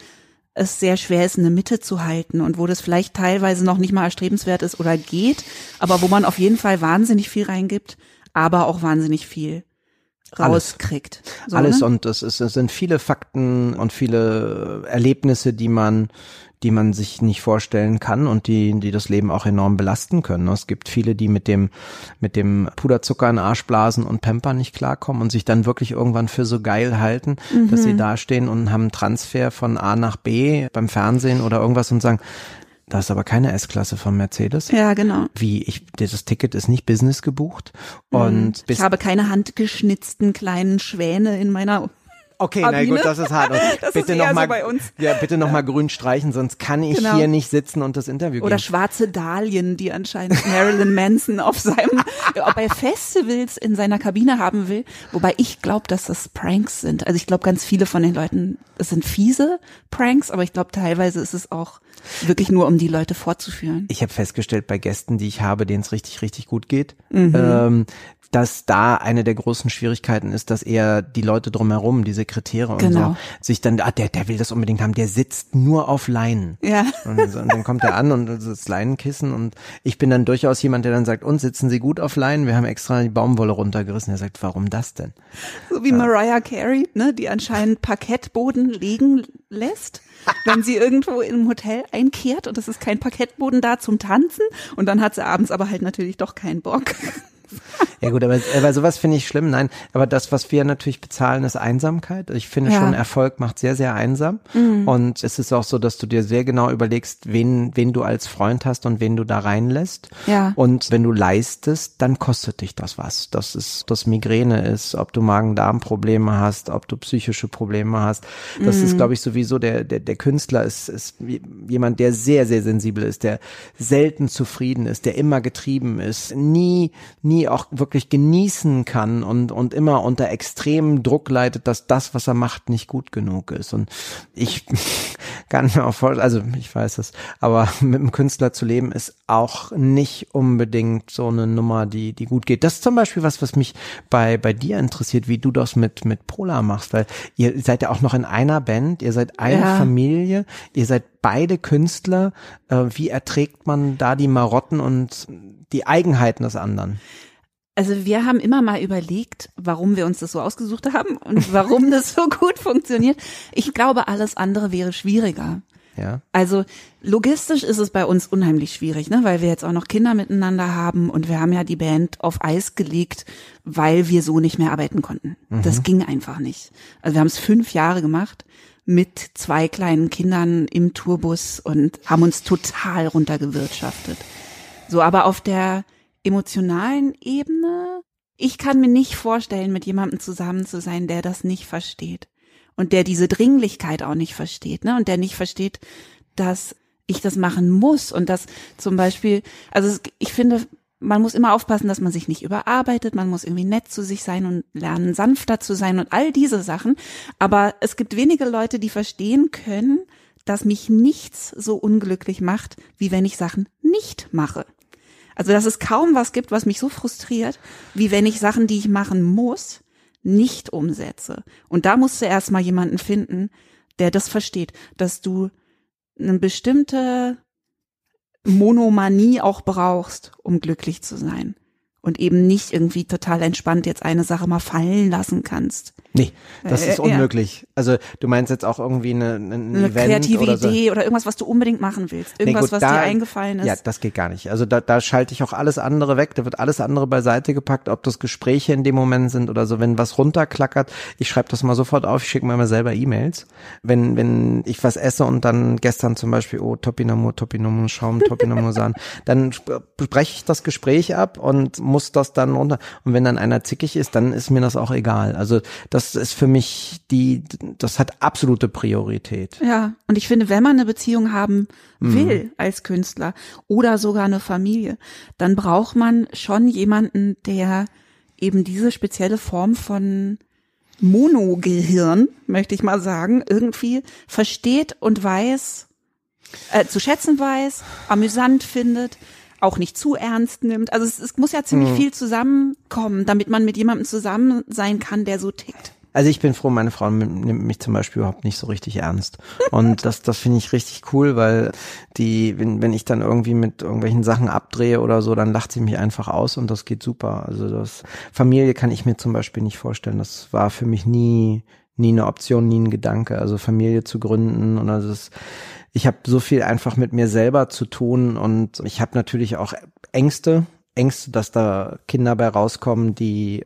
es sehr schwer ist, eine Mitte zu halten und wo das vielleicht teilweise noch nicht mal erstrebenswert ist oder geht, aber wo man auf jeden Fall wahnsinnig viel reingibt, aber auch wahnsinnig viel Alles. rauskriegt. So, alles ne? und es, ist, es sind viele Fakten und viele Erlebnisse, die man die man sich nicht vorstellen kann und die die das Leben auch enorm belasten können. Es gibt viele, die mit dem mit dem Puderzucker in den Arsch blasen und Pamper nicht klarkommen und sich dann wirklich irgendwann für so geil halten, dass Mhm. sie dastehen und haben einen Transfer von A nach B beim Fernsehen oder irgendwas und sagen, da ist aber keine S-Klasse von Mercedes. Ja, genau. Wie ich das Ticket ist nicht Business gebucht und Mhm. Ich habe keine handgeschnitzten kleinen Schwäne in meiner Okay, na Kabine. gut, das ist hart. Und Das bitte eher noch so mal, bei uns. Ja, bitte noch mal grün streichen, sonst kann ich Genau. hier nicht sitzen und das Interview Oder geben. schwarze Dahlien, die anscheinend Marilyn Manson auf seinem, bei Festivals in seiner Kabine haben will. Wobei ich glaube, dass das Pranks sind. Also ich glaube, ganz viele von den Leuten, es sind fiese Pranks, aber ich glaube, teilweise ist es auch wirklich nur, um die Leute vorzuführen. Ich habe festgestellt bei Gästen, die ich habe, denen es richtig, richtig gut geht, Mhm. ähm, dass da eine der großen Schwierigkeiten ist, dass eher die Leute drumherum, die Sekretäre und Genau. so, sich dann, ah, der, der will das unbedingt haben, der sitzt nur auf Leinen. Ja. Und, so, und dann kommt er an und das Leinenkissen und ich bin dann durchaus jemand, der dann sagt, und sitzen Sie gut auf Leinen? Wir haben extra die Baumwolle runtergerissen. Er sagt, warum das denn? So wie Mariah Carey, ne, die anscheinend Parkettboden liegen lässt, wenn sie irgendwo im Hotel einkehrt und es ist kein Parkettboden da zum Tanzen und dann hat sie abends aber halt natürlich doch keinen Bock. Ja gut, aber, aber sowas finde ich schlimm. Nein, aber das, was wir natürlich bezahlen, ist Einsamkeit. Ich finde Ja. Mhm. schon, Erfolg macht sehr, sehr einsam. Und es ist auch so, dass du dir sehr genau überlegst, wen, wen du als Freund hast und wen du da reinlässt. Ja. Und wenn du leistest, dann kostet dich das was. Das ist, das Migräne ist, ob du Magen-Darm-Probleme hast, ob du psychische Probleme hast. Das Mhm. ist, glaube ich, sowieso der, der, der Künstler ist, ist jemand, der sehr, sehr sensibel ist, der selten zufrieden ist, der immer getrieben ist, nie, nie auch wirklich genießen kann und, und immer unter extremem Druck leidet, dass das, was er macht, nicht gut genug ist. Und ich kann mir auch vorstellen, also ich weiß es, aber mit einem Künstler zu leben ist auch nicht unbedingt so eine Nummer, die, die gut geht. Das ist zum Beispiel was, was mich bei, bei dir interessiert, wie du das mit, mit Pola machst, weil ihr seid ja auch noch in einer Band, ihr seid eine Ja. Familie, ihr seid beide Künstler. Äh, wie erträgt man da die Marotten und die Eigenheiten des anderen? Also wir haben immer mal überlegt, warum wir uns das so ausgesucht haben und warum das so gut funktioniert. Ich glaube, alles andere wäre schwieriger. Ja. Also logistisch ist es bei uns unheimlich schwierig, ne? weil wir jetzt auch noch Kinder miteinander haben und wir haben ja die Band auf Eis gelegt, weil wir so nicht mehr arbeiten konnten. Das ging einfach nicht. Also wir haben es fünf Jahre gemacht mit zwei kleinen Kindern im Tourbus und haben uns total runtergewirtschaftet. So, aber auf der emotionalen Ebene, ich kann mir nicht vorstellen, mit jemandem zusammen zu sein, der das nicht versteht und der diese Dringlichkeit auch nicht versteht, ne? Und der nicht versteht, dass ich das machen muss und dass zum Beispiel, also ich finde, man muss immer aufpassen, dass man sich nicht überarbeitet, man muss irgendwie nett zu sich sein und lernen, sanfter zu sein und all diese Sachen. Aber es gibt wenige Leute, die verstehen können, dass mich nichts so unglücklich macht, wie wenn ich Sachen nicht mache. Also, dass es kaum was gibt, was mich so frustriert, wie wenn ich Sachen, die ich machen muss, nicht umsetze. Und da musst du erstmal jemanden finden, der das versteht, dass du eine bestimmte Monomanie auch brauchst, um glücklich zu sein. Und eben nicht irgendwie total entspannt jetzt eine Sache mal fallen lassen kannst. Nee, das Äh, ist ja. unmöglich. Also du meinst jetzt auch irgendwie eine, eine, ein Eine kreative oder so. Idee oder irgendwas, was du unbedingt machen willst. Nee, Irgendwas, gut, was da- dir eingefallen ist. Ja, das geht gar nicht. Also da, da schalte ich auch alles andere weg. Da wird alles andere beiseite gepackt, ob das Gespräche in dem Moment sind oder so. Wenn was runterklackert, ich schreibe das mal sofort auf. Ich schicke mir mal selber E-Mails. Wenn wenn ich was esse und dann gestern zum Beispiel, oh Topinamur, Topinamur, Schaum, Topinamur Sahne, dann breche ich das Gespräch ab und muss das dann runter. Und wenn dann einer zickig ist, dann ist mir das auch egal. Also das ist für mich die, das hat absolute Priorität. Ja, und ich finde, wenn man eine Beziehung haben Mhm. will als Künstler oder sogar eine Familie, dann braucht man schon jemanden, der eben diese spezielle Form von Monogehirn, möchte ich mal sagen, irgendwie versteht und weiß, äh, zu schätzen weiß, amüsant findet, auch nicht zu ernst nimmt. Also es, es muss ja ziemlich Mhm. viel zusammenkommen, damit man mit jemandem zusammen sein kann, der so tickt. Also ich bin froh, meine Frau nimmt mich zum Beispiel überhaupt nicht so richtig ernst. Und das, das finde ich richtig cool, weil die, wenn, wenn ich dann irgendwie mit irgendwelchen Sachen abdrehe oder so, dann lacht sie mich einfach aus und das geht super. Also das Familie kann ich mir zum Beispiel nicht vorstellen. Das war für mich nie, nie eine Option, nie ein Gedanke. Also Familie zu gründen und also das, ich habe so viel einfach mit mir selber zu tun und ich habe natürlich auch Ängste, Ängste, dass da Kinder bei rauskommen, die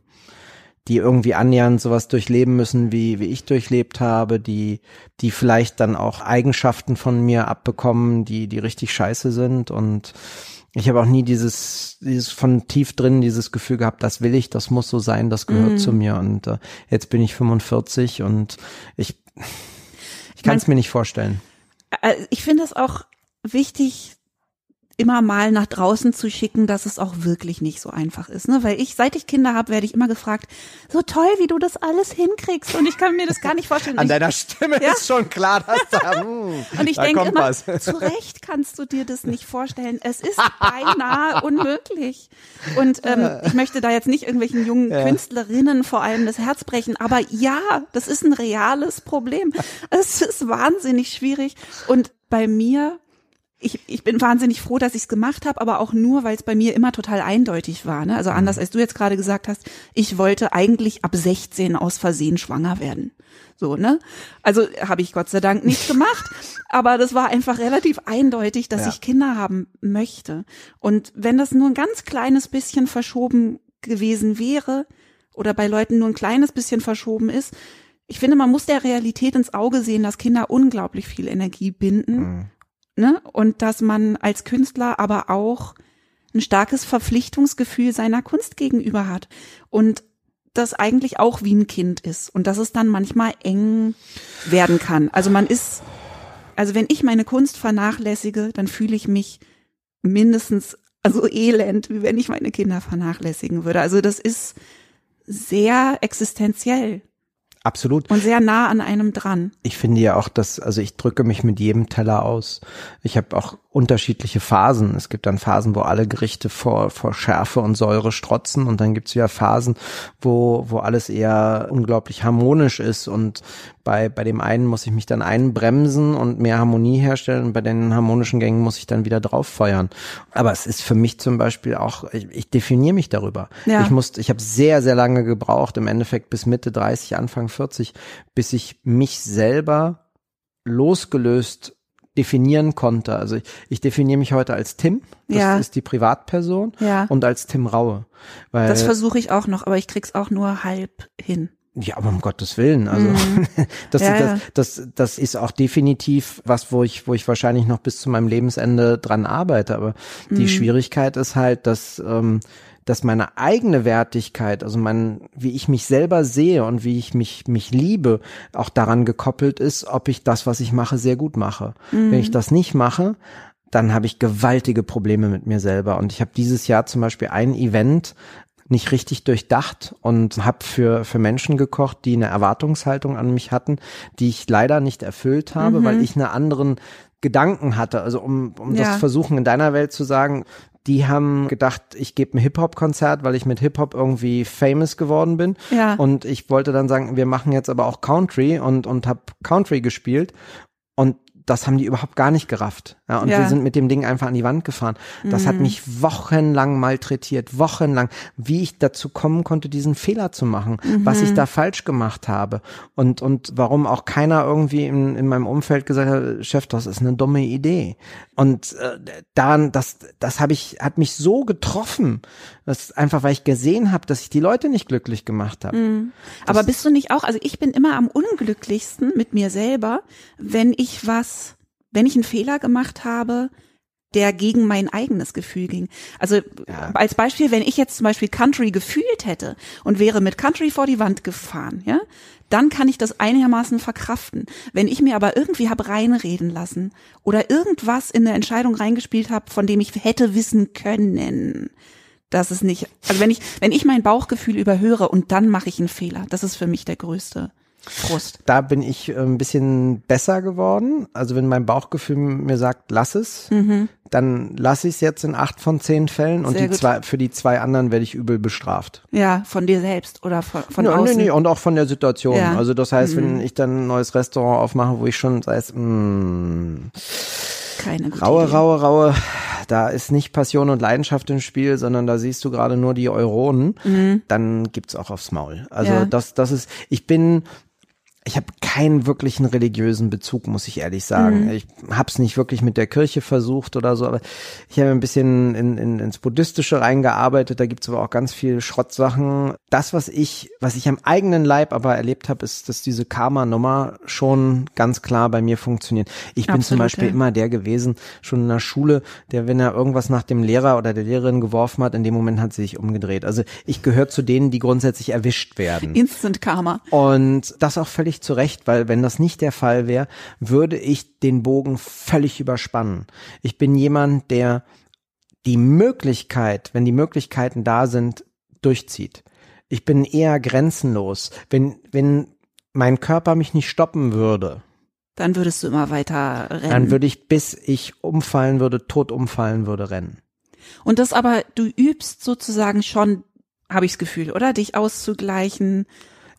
die irgendwie annähernd sowas durchleben müssen, wie, wie ich durchlebt habe, die, die vielleicht dann auch Eigenschaften von mir abbekommen, die, die richtig scheiße sind. Und ich habe auch nie dieses, dieses von tief drin dieses Gefühl gehabt, das will ich, das muss so sein, das gehört zu mir. Und äh, jetzt bin ich 45 und ich, ich kann es mir nicht vorstellen. Äh, ich finde es auch wichtig, immer mal nach draußen zu schicken, dass es auch wirklich nicht so einfach ist. Ne? Weil ich, seit ich Kinder habe, werde ich immer gefragt, so toll, wie du das alles hinkriegst. Und ich kann mir das gar nicht vorstellen. An ich, deiner Stimme Ja. ist schon klar, dass da, hm, und ich denke immer, was. zu Recht kannst du dir das nicht vorstellen. Es ist beinahe unmöglich. Und ähm, ich möchte da jetzt nicht irgendwelchen jungen Künstlerinnen vor allem das Herz brechen, aber ja, das ist ein reales Problem. Es ist wahnsinnig schwierig. Und bei mir ich, ich bin wahnsinnig froh, dass ich es gemacht habe, aber auch nur, weil es bei mir immer total eindeutig war. Ne? Also anders als du jetzt gerade gesagt hast, ich wollte eigentlich ab 16 aus Versehen schwanger werden. So, ne? Also habe ich Gott sei Dank nicht gemacht, aber das war einfach relativ eindeutig, dass Ja. ich Kinder haben möchte. Und wenn das nur ein ganz kleines bisschen verschoben gewesen wäre oder bei Leuten nur ein kleines bisschen verschoben ist, ich finde, man muss der Realität ins Auge sehen, dass Kinder unglaublich viel Energie binden ne? Und dass man als Künstler aber auch ein starkes Verpflichtungsgefühl seiner Kunst gegenüber hat und das eigentlich auch wie ein Kind ist und dass es dann manchmal eng werden kann. Also man ist, also wenn ich meine Kunst vernachlässige, dann fühle ich mich mindestens also elend, wie wenn ich meine Kinder vernachlässigen würde. Also das ist sehr existenziell Absolut. und sehr nah an einem dran. Ich finde ja auch, dass, also ich drücke mich mit jedem Teller aus. Ich habe auch unterschiedliche Phasen. Es gibt dann Phasen, wo alle Gerichte vor, vor Schärfe und Säure strotzen und dann gibt es ja Phasen, wo, wo alles eher unglaublich harmonisch ist und bei, bei dem einen muss ich mich dann einbremsen und mehr Harmonie herstellen und bei den harmonischen Gängen muss ich dann wieder drauf feuern. Aber es ist für mich zum Beispiel auch, ich, ich definiere mich darüber. Ja. Ich musste, ich habe sehr, sehr lange gebraucht, im Endeffekt bis Mitte 30, Anfang 40, bis ich mich selber losgelöst definieren konnte. Also ich, ich definiere mich heute als Tim, das Ja. ist die Privatperson, Ja. und als Tim Raue. Das versuche ich auch noch, aber ich krieg's auch nur halb hin. Ja, aber um Gottes Willen, also das, Mhm. Ja, ja. das, das, das ist auch definitiv was, wo ich, wo ich wahrscheinlich noch bis zu meinem Lebensende dran arbeite. Aber die Mhm. Schwierigkeit ist halt, dass ähm, dass meine eigene Wertigkeit, also mein, wie ich mich selber sehe und wie ich mich, mich liebe, auch daran gekoppelt ist, ob ich das, was ich mache, sehr gut mache. Wenn ich das nicht mache, dann habe ich gewaltige Probleme mit mir selber. Und ich habe dieses Jahr zum Beispiel ein Event nicht richtig durchdacht und habe für, für Menschen gekocht, die eine Erwartungshaltung an mich hatten, die ich leider nicht erfüllt habe, weil ich einen anderen Gedanken hatte. Also um, um Ja. das versuchen in deiner Welt zu sagen, die haben gedacht, ich gebe ein Hip-Hop-Konzert, weil ich mit Hip-Hop irgendwie famous geworden bin. Ja. Und ich wollte dann sagen, wir machen jetzt aber auch Country und, und habe Country gespielt. Und das haben die überhaupt gar nicht gerafft. Ja, und Ja. Mhm. wir sind mit dem Ding einfach an die Wand gefahren. Das hat mich wochenlang malträtiert, wochenlang, wie ich dazu kommen konnte, diesen Fehler zu machen, was Mhm. ich da falsch gemacht habe und, und warum auch keiner irgendwie in, in meinem Umfeld gesagt hat, Chef, das ist eine dumme Idee. Und äh, daran, das, das habe ich, hat mich so getroffen, das einfach, weil ich gesehen habe, dass ich die Leute nicht glücklich gemacht habe. Mhm. Aber bist du nicht auch, also ich bin immer am unglücklichsten mit mir selber, wenn ich was, wenn ich einen Fehler gemacht habe, der gegen mein eigenes Gefühl ging. Also als Beispiel, wenn ich jetzt zum Beispiel Country gefühlt hätte und wäre mit Country vor die Wand gefahren, ja, dann kann ich das einigermaßen verkraften. Wenn ich mir aber irgendwie hab reinreden lassen oder irgendwas in eine Entscheidung reingespielt habe, von dem ich hätte wissen können, dass es nicht, also wenn ich, wenn ich mein Bauchgefühl überhöre und dann mache ich einen Fehler, das ist für mich der größte Frust. Da bin ich äh, ein bisschen besser geworden. Also wenn mein Bauchgefühl mir sagt, lass es, dann lasse ich es jetzt in acht von zehn Fällen und Mhm. Die zwei, für die zwei anderen werde ich übel bestraft. Ja, von dir selbst oder von, von ja, außen. nee, nee, und auch von der Situation. Ja. Mhm. Also das heißt, wenn ich dann ein neues Restaurant aufmache, wo ich schon weiß, mh, Keine gute raue, Idee. raue, raue, da ist nicht Passion und Leidenschaft im Spiel, sondern da siehst du gerade nur die Euronen, dann gibt's auch aufs Maul. Also Mhm. Ja. das, das ist, ich bin, ich habe keinen wirklichen religiösen Bezug, muss ich ehrlich sagen. Mhm. Ich habe es nicht wirklich mit der Kirche versucht oder so, aber ich habe ein bisschen in, in, ins Buddhistische reingearbeitet. Da gibt's aber auch ganz viel Schrottsachen. Das, was ich, was ich am eigenen Leib aber erlebt habe, ist, dass diese Karma-Nummer schon ganz klar bei mir funktioniert. Ich bin zum Absolut, Beispiel ja. immer der gewesen, schon in der Schule, der, wenn er irgendwas nach dem Lehrer oder der Lehrerin geworfen hat, in dem Moment hat sie sich umgedreht. Also ich gehöre zu denen, die grundsätzlich erwischt werden. Instant Karma. Und das auch völlig zu Recht, weil wenn das nicht der Fall wäre, würde ich den Bogen völlig überspannen. Ich bin jemand, der die Möglichkeit, wenn die Möglichkeiten da sind, durchzieht. Ich bin eher grenzenlos. Wenn, wenn mein Körper mich nicht stoppen würde, Dann würdest du immer weiter rennen. dann würde ich, bis ich umfallen würde, tot umfallen würde, rennen. Und das aber, du übst sozusagen schon, habe ich das Gefühl, oder? Dich auszugleichen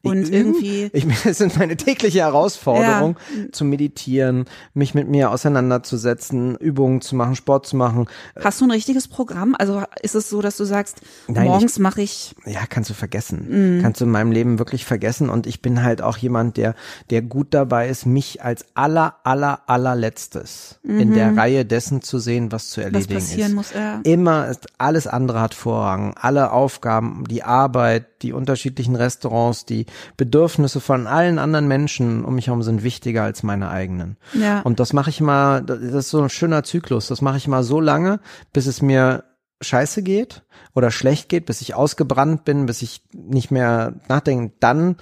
und Ich- irgendwie. Ich, das sind meine tägliche Herausforderung, zu meditieren, mich mit mir auseinanderzusetzen, Übungen zu machen, Sport zu machen. Hast du ein richtiges Programm? Also ist es so, dass du sagst, Nein, morgens mache ich. Ja, kannst du vergessen. Kannst du in meinem Leben wirklich vergessen. Und ich bin halt auch jemand, der, der gut dabei ist, mich als aller, aller, allerletztes in der Reihe dessen zu sehen, was zu Was erledigen passieren ist. muss, ja. Immer, ist, alles andere hat Vorrang. Alle Aufgaben, die Arbeit, die unterschiedlichen Restaurants, die Bedürfnisse von allen anderen Menschen um mich herum sind wichtiger als meine eigenen. Ja. Und das mache ich mal, das ist so ein schöner Zyklus. Das mache ich mal so lange, bis es mir scheiße geht oder schlecht geht, bis ich ausgebrannt bin, bis ich nicht mehr nachdenke. Dann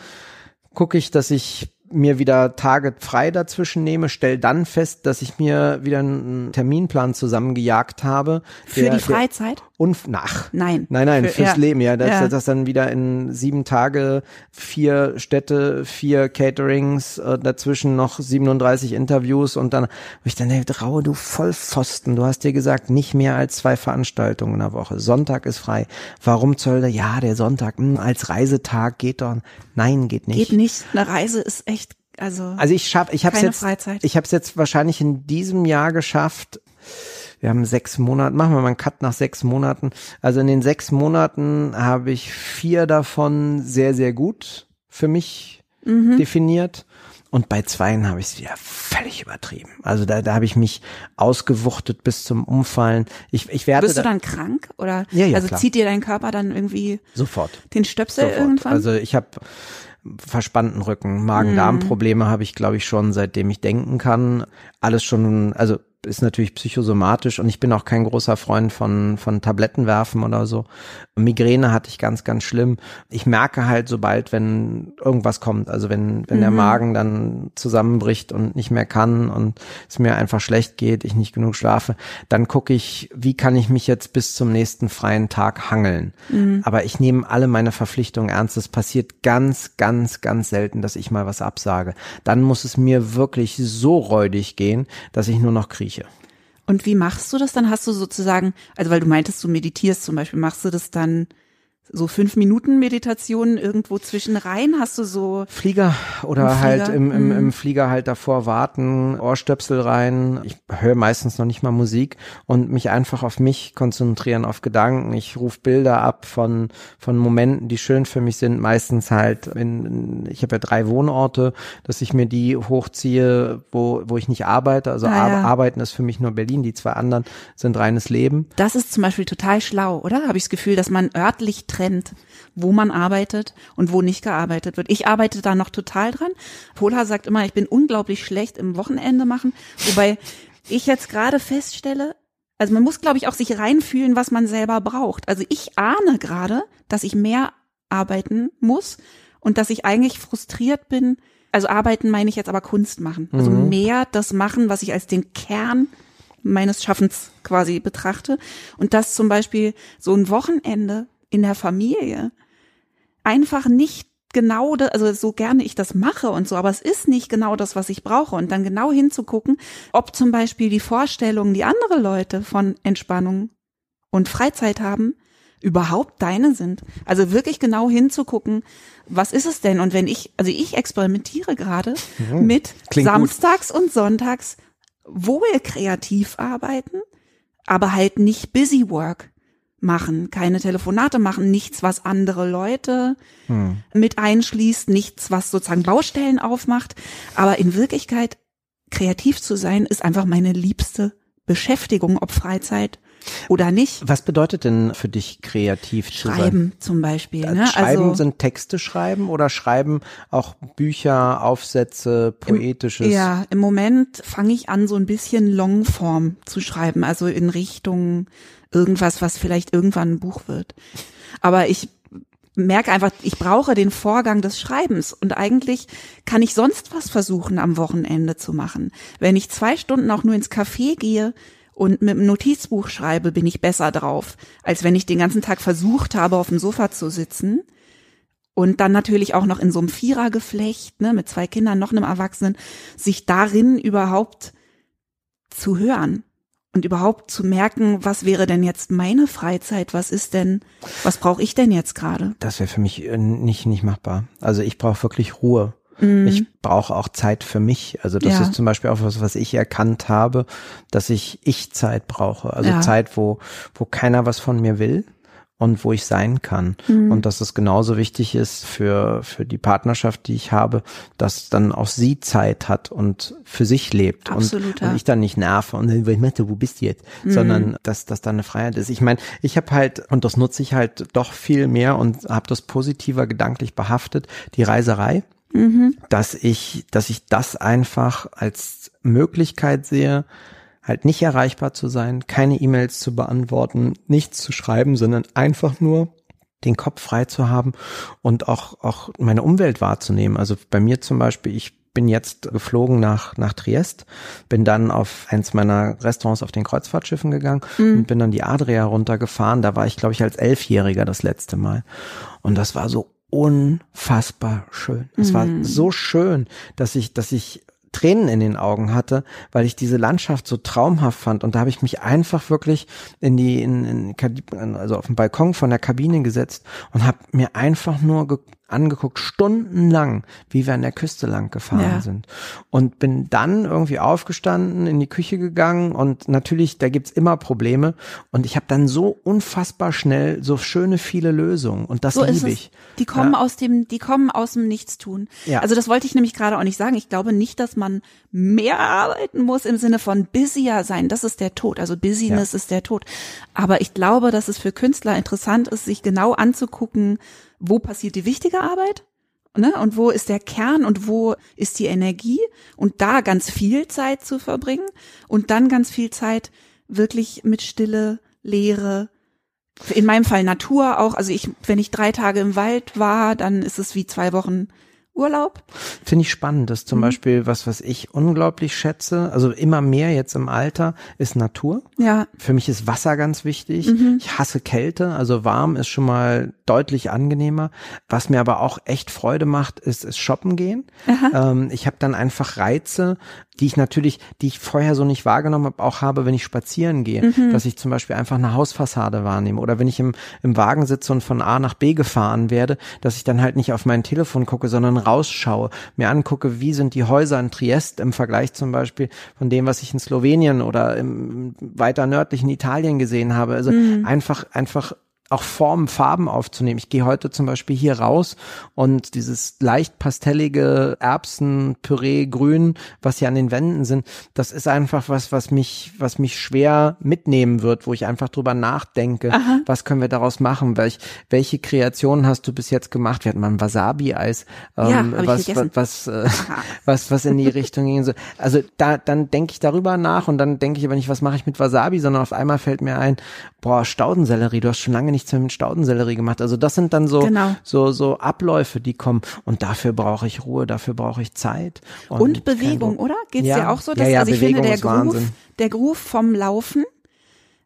gucke ich, dass ich mir wieder Tage frei dazwischen nehme, stell dann fest, dass ich mir wieder einen Terminplan zusammengejagt habe. Für der- die Freizeit? Unf nach. Nein. Nein, nein, Für- fürs ja. Leben, ja. Das, Ja. das dann wieder in sieben Tage, vier Städte, vier Caterings, äh, dazwischen noch 37 Interviews und dann, wo ich dann denke, Raue, du Vollpfosten, du hast dir gesagt, nicht mehr als zwei Veranstaltungen in der Woche. Sonntag ist frei. Warum zur Hölle? Ja, der Sonntag, mh, als Reisetag geht doch. Nein, geht nicht. Geht nicht. Eine Reise ist echt, also. Also ich schaff, ich habe jetzt, Freizeit. ich habe es jetzt wahrscheinlich in diesem Jahr geschafft. Wir haben sechs Monate, machen wir mal einen Cut nach sechs Monaten. Also in den sechs Monaten habe ich vier davon sehr, sehr gut für mich Mhm. definiert. Und bei zweien habe ich es wieder völlig übertrieben. Also da, da habe ich mich ausgewuchtet bis zum Umfallen. Ich, ich werde Wirst du da, dann krank? Oder Ja, ja, also klar. zieht dir dein Körper dann irgendwie sofort. den Stöpsel Sofort. irgendwann? Also ich habe verspannten Rücken, Magen-Darm-Probleme habe ich, glaube ich, schon seitdem ich denken kann. Alles schon, also ist natürlich psychosomatisch und ich bin auch kein großer Freund von, von Tabletten werfen oder so. Migräne hatte ich ganz, ganz schlimm. Ich merke halt, sobald, wenn irgendwas kommt, also wenn, wenn der Magen dann zusammenbricht und nicht mehr kann und es mir einfach schlecht geht, ich nicht genug schlafe, dann gucke ich, wie kann ich mich jetzt bis zum nächsten freien Tag hangeln. Aber ich nehme alle meine Verpflichtungen ernst. Es passiert ganz, ganz, ganz selten, dass ich mal was absage. Dann muss es mir wirklich so räudig gehen, dass ich nur noch krieche. Und wie machst du das dann? Hast du sozusagen, also weil du meintest, du meditierst zum Beispiel, machst du das dann so fünf Minuten Meditationen irgendwo zwischen rein? Hast du so Flieger oder Im Flieger, halt im, im, mhm. im Flieger halt davor warten, Ohrstöpsel rein. Ich höre meistens noch nicht mal Musik und mich einfach auf mich konzentrieren, auf Gedanken. Ich rufe Bilder ab von, von Momenten, die schön für mich sind. Meistens halt in, ich habe ja drei Wohnorte, dass ich mir die hochziehe, wo, wo ich nicht arbeite. Also Ah, ja. arbeiten ist für mich nur Berlin. Die zwei anderen sind reines Leben. Das ist zum Beispiel total schlau, oder? Habe ich das Gefühl, dass man örtlich trennt, wo man arbeitet und wo nicht gearbeitet wird. Ich arbeite da noch total dran. Pola sagt immer, ich bin unglaublich schlecht im Wochenende machen, wobei ich jetzt gerade feststelle, also man muss, glaube ich, auch sich reinfühlen, was man selber braucht. Also ich ahne gerade, dass ich mehr arbeiten muss und dass ich eigentlich frustriert bin. Also arbeiten meine ich jetzt aber Kunst machen. Also Mhm. mehr das machen, was ich als den Kern meines Schaffens quasi betrachte. Und dass zum Beispiel so ein Wochenende in der Familie einfach nicht genau, da, also so gerne ich das mache und so, aber es ist nicht genau das, was ich brauche. Und dann genau hinzugucken, ob zum Beispiel die Vorstellungen, die andere Leute von Entspannung und Freizeit haben, überhaupt deine sind. Also wirklich genau hinzugucken, was ist es denn? Und wenn ich, also ich experimentiere gerade mit Klingt gut. samstags und sonntags wohl kreativ arbeiten, aber halt nicht busy work machen, keine Telefonate machen, nichts, was andere Leute Hm. mit einschließt, nichts, was sozusagen Baustellen aufmacht. Aber in Wirklichkeit kreativ zu sein, ist einfach meine liebste Beschäftigung, ob Freizeit oder nicht. Was bedeutet denn für dich kreativ zu sein? Schreiben zum Beispiel. Ne? Schreiben also, sind Texte schreiben oder schreiben auch Bücher, Aufsätze, poetisches? Ja, im Moment fange ich an, so ein bisschen Longform zu schreiben, also in Richtung irgendwas, was vielleicht irgendwann ein Buch wird. Aber ich merke einfach, ich brauche den Vorgang des Schreibens und eigentlich kann ich sonst was versuchen am Wochenende zu machen. Wenn ich zwei Stunden auch nur ins Café gehe und mit einem Notizbuch schreibe, bin ich besser drauf, als wenn ich den ganzen Tag versucht habe, auf dem Sofa zu sitzen und dann natürlich auch noch in so einem Vierergeflecht, ne, mit zwei Kindern, noch einem Erwachsenen, sich darin überhaupt zu hören und überhaupt zu merken, was wäre denn jetzt meine Freizeit, was ist denn, was brauche ich denn jetzt gerade? Das wäre für mich äh, nicht, nicht machbar. Also ich brauche wirklich Ruhe. Ich brauche auch Zeit für mich. Also das Mhm. Ja. ist zum Beispiel auch was, was ich erkannt habe, dass ich Ich-Zeit brauche. Also Ja. Zeit, wo, wo keiner was von mir will und wo ich sein kann. Mhm. Und dass es genauso wichtig ist für, für die Partnerschaft, die ich habe, dass dann auch sie Zeit hat und für sich lebt. Absolut, und, ja. und ich dann nicht nerve und dann, Mette, wo bist du jetzt? Mhm. Sondern dass, dass da eine Freiheit ist. Ich meine, ich habe halt, und das nutze ich halt doch viel mehr und habe das positiver gedanklich behaftet, die Reiserei dass ich, dass ich das einfach als Möglichkeit sehe, halt nicht erreichbar zu sein, keine E-Mails zu beantworten, nichts zu schreiben, sondern einfach nur den Kopf frei zu haben und auch, auch meine Umwelt wahrzunehmen. Also bei mir zum Beispiel, ich bin jetzt geflogen nach, nach Triest, bin dann auf eins meiner Restaurants auf den Kreuzfahrtschiffen gegangen und bin dann die Adria runtergefahren. Da war ich, glaube ich, als Elfjähriger das letzte Mal. Und das war so unfassbar schön. Es war so schön, dass ich, dass ich Tränen in den Augen hatte, weil ich diese Landschaft so traumhaft fand. Und da habe ich mich einfach wirklich in die, in, in, also auf den Balkon von der Kabine gesetzt und habe mir einfach nur angeguckt, stundenlang, wie wir an der Küste lang gefahren Ja. sind. Und bin dann irgendwie aufgestanden, in die Küche gegangen und natürlich, da gibt's immer Probleme. Und ich habe dann so unfassbar schnell so schöne viele Lösungen. Und das So liebe ich. Die kommen Ja. aus dem, die kommen aus dem Nichtstun. Ja. Also das wollte ich nämlich gerade auch nicht sagen. Ich glaube nicht, dass man mehr arbeiten muss im Sinne von busier sein. Das ist der Tod. Also Busyness ist der Tod. Aber ich glaube, dass es für Künstler interessant ist, sich genau anzugucken, wo passiert die wichtige Arbeit? Ne? Und wo ist der Kern und wo ist die Energie? Und da ganz viel Zeit zu verbringen und dann ganz viel Zeit wirklich mit Stille, Leere, in meinem Fall Natur auch. Also ich, wenn ich drei Tage im Wald war, dann ist es wie zwei Wochen Urlaub. Finde ich spannend. Das ist Mhm. zum Beispiel was, was ich unglaublich schätze. Also immer mehr jetzt im Alter ist Natur. Ja, Für mich ist Wasser ganz wichtig. Mhm. Ich hasse Kälte, also warm ist schon mal deutlich angenehmer. Was mir aber auch echt Freude macht, ist, ist shoppen gehen. Ähm, ich habe dann einfach Reize, die ich natürlich, die ich vorher so nicht wahrgenommen habe, auch habe, wenn ich spazieren gehe, dass ich zum Beispiel einfach eine Hausfassade wahrnehme oder wenn ich im, im Wagen sitze und von A nach B gefahren werde, dass ich dann halt nicht auf mein Telefon gucke, sondern rausschaue, mir angucke, wie sind die Häuser in Triest im Vergleich zum Beispiel von dem, was ich in Slowenien oder im weiter nördlichen Italien gesehen habe. Also einfach, einfach auch Formen, Farben aufzunehmen. Ich gehe heute zum Beispiel hier raus und dieses leicht pastellige Erbsenpüree grün, was hier an den Wänden sind, das ist einfach was, was mich, was mich schwer mitnehmen wird, wo ich einfach drüber nachdenke, was können wir daraus machen, welch, welche Kreationen hast du bis jetzt gemacht? Wir hatten mal ein Wasabi-Eis, Ja, ähm, ich was, gegessen. was, äh, was, was in die Richtung ging. So. Also da, dann denke ich darüber nach und dann denke ich aber nicht, was mache ich mit Wasabi, sondern auf einmal fällt mir ein, boah, Staudensellerie, du hast schon lange nichts mehr mit Staudensellerie gemacht. Also das sind dann so, Genau. so, so Abläufe, die kommen. Und dafür brauche ich Ruhe, dafür brauche ich Zeit. Und, kein Bewegung, oder? Geht's Ja. dir auch so? Ja, ja, also ich Bewegung finde, der Groove, Wahnsinn. der Groove vom Laufen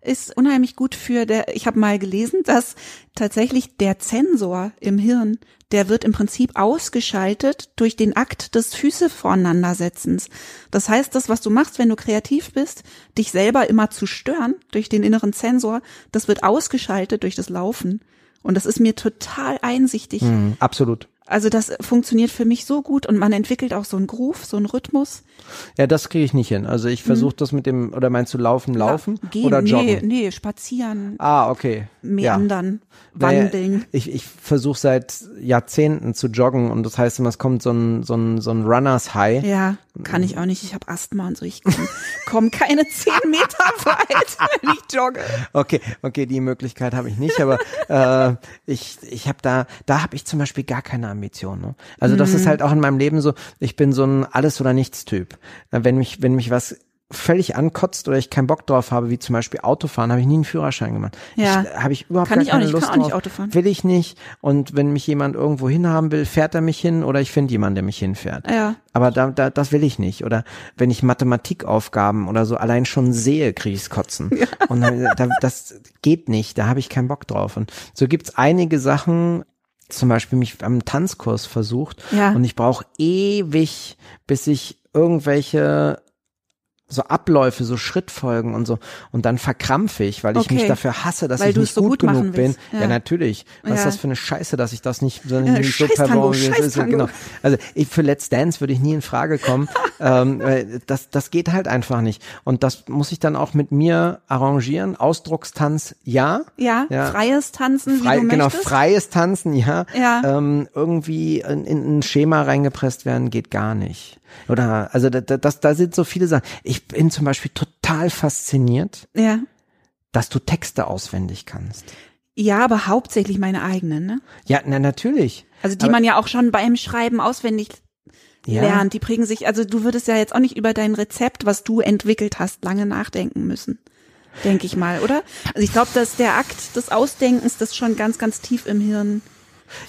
ist unheimlich gut für der, ich habe mal gelesen, dass tatsächlich der Zensor im Hirn, der wird im Prinzip ausgeschaltet durch den Akt des Füße voreinandersetzens. Das heißt, das, was du machst, wenn du kreativ bist, dich selber immer zu stören durch den inneren Zensor, das wird ausgeschaltet durch das Laufen. Und das ist mir total einsichtig. Mhm, absolut. Also das funktioniert für mich so gut und man entwickelt auch so einen Groove, so einen Rhythmus. Ja, das kriege ich nicht hin. Also ich versuche das mit dem, oder meinst du laufen, laufen Mhm. Ja, gehen, oder nee, joggen? nee, spazieren, Ah, okay. Ja. meandern, Naja, wandeln. Ich, ich versuche seit Jahrzehnten zu joggen und das heißt immer, es kommt so ein, so ein, so ein Runners High. Ja, kann ich auch nicht. Ich habe Asthma und so. Ich komme komm keine zehn Meter weit, wenn ich jogge. Okay, okay, die Möglichkeit habe ich nicht, aber äh, ich, ich habe da, da habe ich zum Beispiel gar keine Ambition. Ne? Also das Mhm. ist halt auch in meinem Leben so, ich bin so ein Alles- oder Nichts-Typ. Na, Wenn mich, wenn mich was völlig ankotzt oder ich keinen Bock drauf habe, wie zum Beispiel Autofahren, habe ich nie einen Führerschein gemacht. Ja. Ich, habe ich überhaupt Kann ich auch keine nicht, ich Lust kann auch nicht drauf. Auto fahren. Will ich nicht. Und wenn mich jemand irgendwo hinhaben will, fährt er mich hin oder ich finde jemanden, der mich hinfährt. Ja. Aber da, da, das will ich nicht. Oder wenn ich Mathematikaufgaben oder so allein schon sehe, kriege ich's kotzen. Und dann, da, das geht nicht, da habe ich keinen Bock drauf. Und so gibt's einige Sachen, zum Beispiel mich am Tanzkurs versucht Ja. und ich brauche ewig, bis ich irgendwelche so Abläufe, so Schrittfolgen und so. Und dann verkrampfe ich, weil ich mich Okay. dafür hasse, dass Weil ich nicht so gut, gut genug bin. Ja, Ja. natürlich. Was ist Ja. das für eine Scheiße, dass ich das nicht, so- Ja, nicht so performe. Ist-. Genau. Also ich, für Let's Dance würde ich nie in Frage kommen. ähm, das, das geht halt einfach nicht. Und das muss ich dann auch mit mir arrangieren. Ausdruckstanz, ja. Ja, Ja. freies Tanzen, Frei, wie du genau, möchtest. freies Tanzen, ja. Ja. Ähm, irgendwie in, in ein Schema reingepresst werden geht gar nicht. Oder, also da, da, das, da sind so viele Sachen. Ich bin zum Beispiel total fasziniert, Ja. dass du Texte auswendig kannst. Ja, aber hauptsächlich meine eigenen, ne? Ja, na natürlich. Also die Aber- man ja auch schon beim Schreiben auswendig Ja. lernt. Die prägen sich, also du würdest ja jetzt auch nicht über dein Rezept, was du entwickelt hast, lange nachdenken müssen. Denke ich mal, oder? Also ich glaube, dass der Akt des Ausdenkens das schon ganz, ganz tief im Hirn.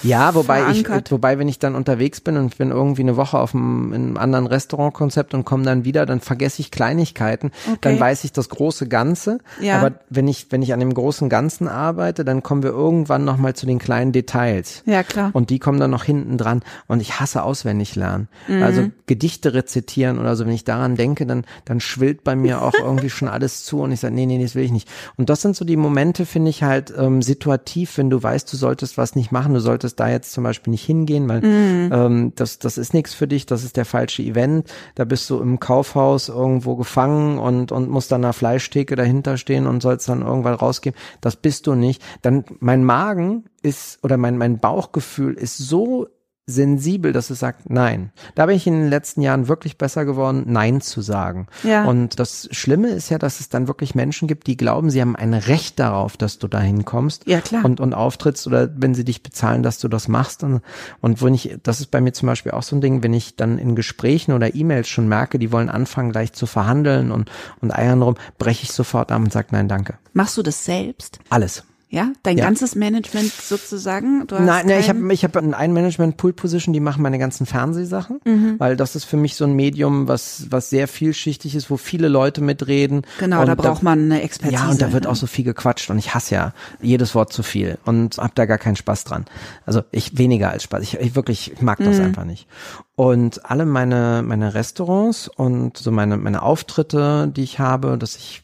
Ja, wobei ich, verankert. wobei wenn ich dann unterwegs bin und ich bin irgendwie eine Woche auf einem, in einem anderen Restaurantkonzept und komme dann wieder, dann vergesse ich Kleinigkeiten, Okay. dann weiß ich das große Ganze. Ja. Aber wenn ich, wenn ich an dem großen Ganzen arbeite, dann kommen wir irgendwann nochmal zu den kleinen Details. Ja, klar. Und die kommen dann noch hinten dran. Und ich hasse auswendig lernen. Mhm. Also Gedichte rezitieren oder so, wenn ich daran denke, dann, dann schwillt bei mir auch irgendwie schon alles zu und ich sage, nee, nee, das will ich nicht. Und das sind so die Momente, finde ich halt ähm, situativ, wenn du weißt, du solltest was nicht machen, du solltest da jetzt zum Beispiel nicht hingehen, weil ähm, das, das ist nichts für dich, das ist der falsche Event. Da bist du im Kaufhaus irgendwo gefangen und, und musst dann einer Fleischtheke dahinter stehen und sollst dann irgendwann rausgehen. Das bist du nicht. Dann mein Magen ist oder mein, mein Bauchgefühl ist so sensibel, dass es sagt Nein. Da bin ich in den letzten Jahren wirklich besser geworden, Nein zu sagen. Ja. Und das Schlimme ist ja, dass es dann wirklich Menschen gibt, die glauben, sie haben ein Recht darauf, dass du dahin kommst Ja, klar. und, und auftrittst oder wenn sie dich bezahlen, dass du das machst. Und, und wenn ich, das ist bei mir zum Beispiel auch so ein Ding, wenn ich dann in Gesprächen oder E-Mails schon merke, die wollen anfangen gleich zu verhandeln und, und eiern rum, breche ich sofort ab und sage Nein, danke. Machst du das selbst? Alles. Ja, dein Ja. ganzes Management sozusagen. Du hast Nein, nein, ich habe ich hab ein Management-Pool-Position, die machen meine ganzen Fernsehsachen, weil das ist für mich so ein Medium, was, was sehr vielschichtig ist, wo viele Leute mitreden. Genau, da braucht man eine Expertise. Ja, und da wird ne? auch so viel gequatscht und ich hasse ja jedes Wort zu viel und hab da gar keinen Spaß dran. Also ich weniger als Spaß. Ich, ich wirklich ich mag das Mhm. einfach nicht. Und alle meine meine Restaurants und so meine meine Auftritte, die ich habe, dass ich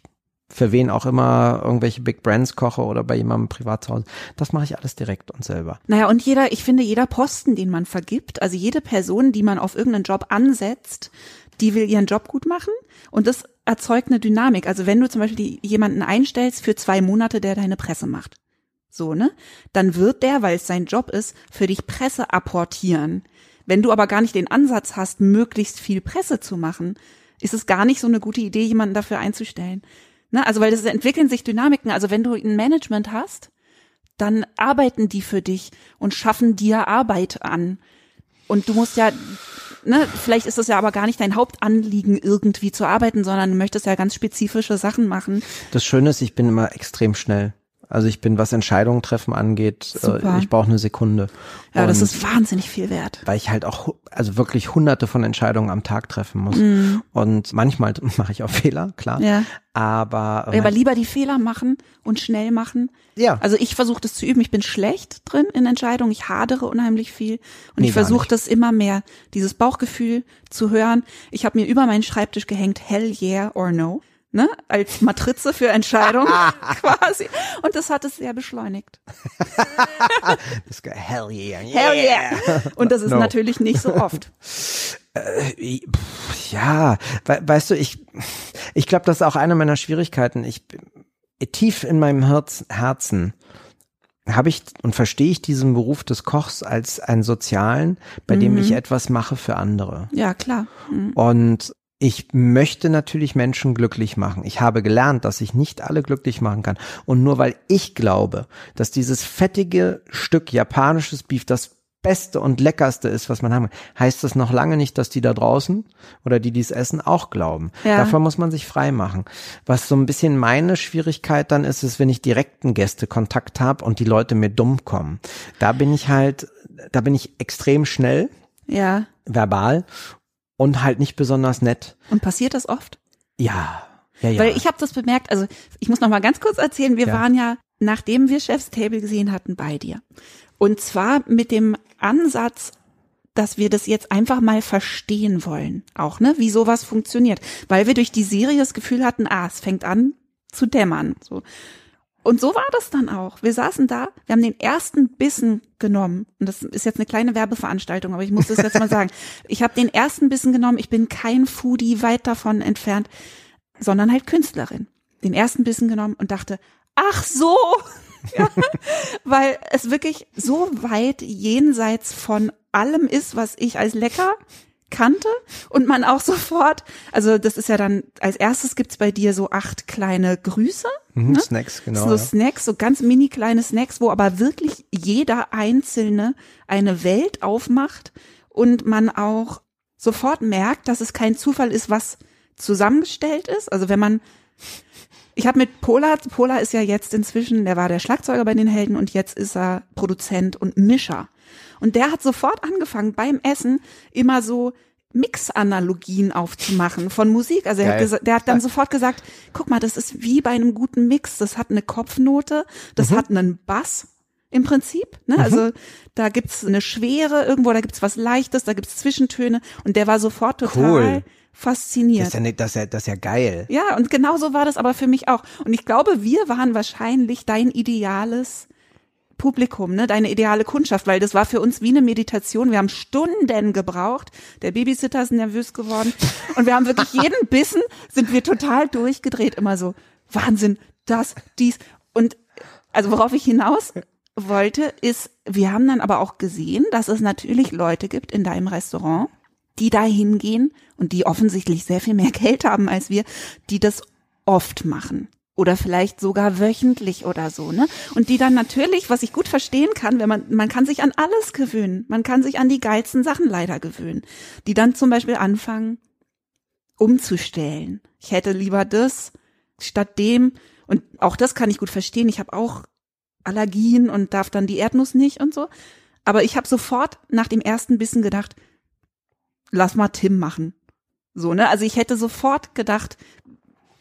für wen auch immer irgendwelche Big Brands koche oder bei jemandem privat zu Hause, das mache ich alles direkt und selber. Naja, und jeder, ich finde, jeder Posten, den man vergibt, also jede Person, die man auf irgendeinen Job ansetzt, die will ihren Job gut machen und das erzeugt eine Dynamik. Also wenn du zum Beispiel jemanden einstellst für zwei Monate, der deine Presse macht, so, ne, dann wird der, weil es sein Job ist, für dich Presse apportieren. Wenn du aber gar nicht den Ansatz hast, möglichst viel Presse zu machen, ist es gar nicht so eine gute Idee, jemanden dafür einzustellen. Ne? Also weil das entwickeln sich Dynamiken. Also wenn du ein Management hast, dann arbeiten die für dich und schaffen dir Arbeit an. Und du musst ja, ne, vielleicht ist es ja aber gar nicht dein Hauptanliegen, irgendwie zu arbeiten, sondern du möchtest ja ganz spezifische Sachen machen. Das Schöne ist, ich bin immer extrem schnell. Also ich bin, was Entscheidungen treffen angeht, Super. äh, ich brauche eine Sekunde. Ja, das Und- ist wahnsinnig viel wert. weil ich halt auch, also wirklich hunderte von Entscheidungen am Tag treffen muss. Und manchmal mache ich auch Fehler, klar. Ja. Aber, Ja, aber lieber die Fehler machen und schnell machen. Ja. Also ich versuche das zu üben. Ich bin schlecht drin in Entscheidungen. Ich hadere unheimlich viel. Und Nee, ich versuche das immer mehr, dieses Bauchgefühl zu hören. Ich habe mir über meinen Schreibtisch gehängt, hell yeah or no. Ne, als Matrize für Entscheidungen quasi. Und das hat es sehr beschleunigt. das hell yeah, Hell yeah. Und das ist No. natürlich nicht so oft. Äh, Ja, we weißt du, ich, ich glaube, das ist auch eine meiner Schwierigkeiten. Ich tief in meinem Herz, Herzen habe ich und verstehe ich diesen Beruf des Kochs als einen sozialen, bei dem Mhm. ich etwas mache für andere. Ja, klar. Mhm. Und ich möchte natürlich Menschen glücklich machen. Ich habe gelernt, dass ich nicht alle glücklich machen kann. Und nur weil ich glaube, dass dieses fettige Stück japanisches Beef das Beste und Leckerste ist, was man haben kann, heißt das noch lange nicht, dass die da draußen oder die dies essen auch glauben. Ja. Davon muss man sich frei machen. Was so ein bisschen meine Schwierigkeit dann ist, ist, wenn ich direkten Gästekontakt habe und die Leute mir dumm kommen. Da bin ich halt, da bin ich extrem schnell, Ja. verbal und halt nicht besonders nett. Und passiert das oft? Ja, ja, ja. Weil ich habe das bemerkt, also ich muss noch mal ganz kurz erzählen, wir Ja. waren ja, nachdem wir Chef's Table gesehen hatten, bei dir. Und zwar mit dem Ansatz, dass wir das jetzt einfach mal verstehen wollen, auch, ne, wie sowas funktioniert. Weil wir durch die Serie das Gefühl hatten, ah, es fängt an zu dämmern, so. Und so war das dann auch. Wir saßen da, wir haben den ersten Bissen genommen. Und das ist jetzt eine kleine Werbeveranstaltung, aber ich muss das jetzt mal sagen. Ich habe den ersten Bissen genommen. Ich bin kein Foodie, weit davon entfernt, sondern halt Künstlerin. Den ersten Bissen genommen und dachte, ach so, ja, weil es wirklich so weit jenseits von allem ist, was ich als lecker kannte und man auch sofort, also das ist ja dann, als erstes gibt's bei dir so acht kleine Grüße, Mhm, ne? Snacks, genau. so ja. Snacks, so ganz mini kleine Snacks, wo aber wirklich jeder einzelne eine Welt aufmacht und man auch sofort merkt, dass es kein Zufall ist, was zusammengestellt ist. Also wenn man ich habe mit Pola, Pola ist ja jetzt inzwischen, der war der Schlagzeuger bei den Helden und jetzt ist er Produzent und Mischer. Und der hat sofort angefangen beim Essen immer so Mix-Analogien aufzumachen von Musik. Also er hat der hat dann sofort gesagt, guck mal, das ist wie bei einem guten Mix. Das hat eine Kopfnote, das hat einen Bass im Prinzip. Ne? Also da gibt's eine Schwere irgendwo, da gibt's was Leichtes, da gibt's Zwischentöne. Und der war sofort total Cool. fasziniert. Das ist ja, nicht, das ist ja, das ist ja geil. Ja, und genau so war das aber für mich auch. Und ich glaube, wir waren wahrscheinlich dein ideales Publikum, ne, deine ideale Kundschaft, weil das war für uns wie eine Meditation. Wir haben Stunden gebraucht. Der Babysitter ist nervös geworden. Und wir haben wirklich jeden Bissen, sind wir total durchgedreht. Immer so, Wahnsinn, das, dies. Und also worauf ich hinaus wollte, ist, wir haben dann aber auch gesehen, dass es natürlich Leute gibt in deinem Restaurant, die da hingehen und die offensichtlich sehr viel mehr Geld haben als wir, die das oft machen. Oder vielleicht sogar wöchentlich oder so, ne? Und die dann natürlich, was ich gut verstehen kann, wenn man, man kann sich an alles gewöhnen. Man kann sich an die geilsten Sachen leider gewöhnen. Die dann zum Beispiel anfangen, umzustellen. Ich hätte lieber das statt dem. Und auch das kann ich gut verstehen. Ich habe auch Allergien und darf dann die Erdnuss nicht und so. Aber ich habe sofort nach dem ersten Bissen gedacht, lass mal Tim machen. So, ne? Also ich hätte sofort gedacht,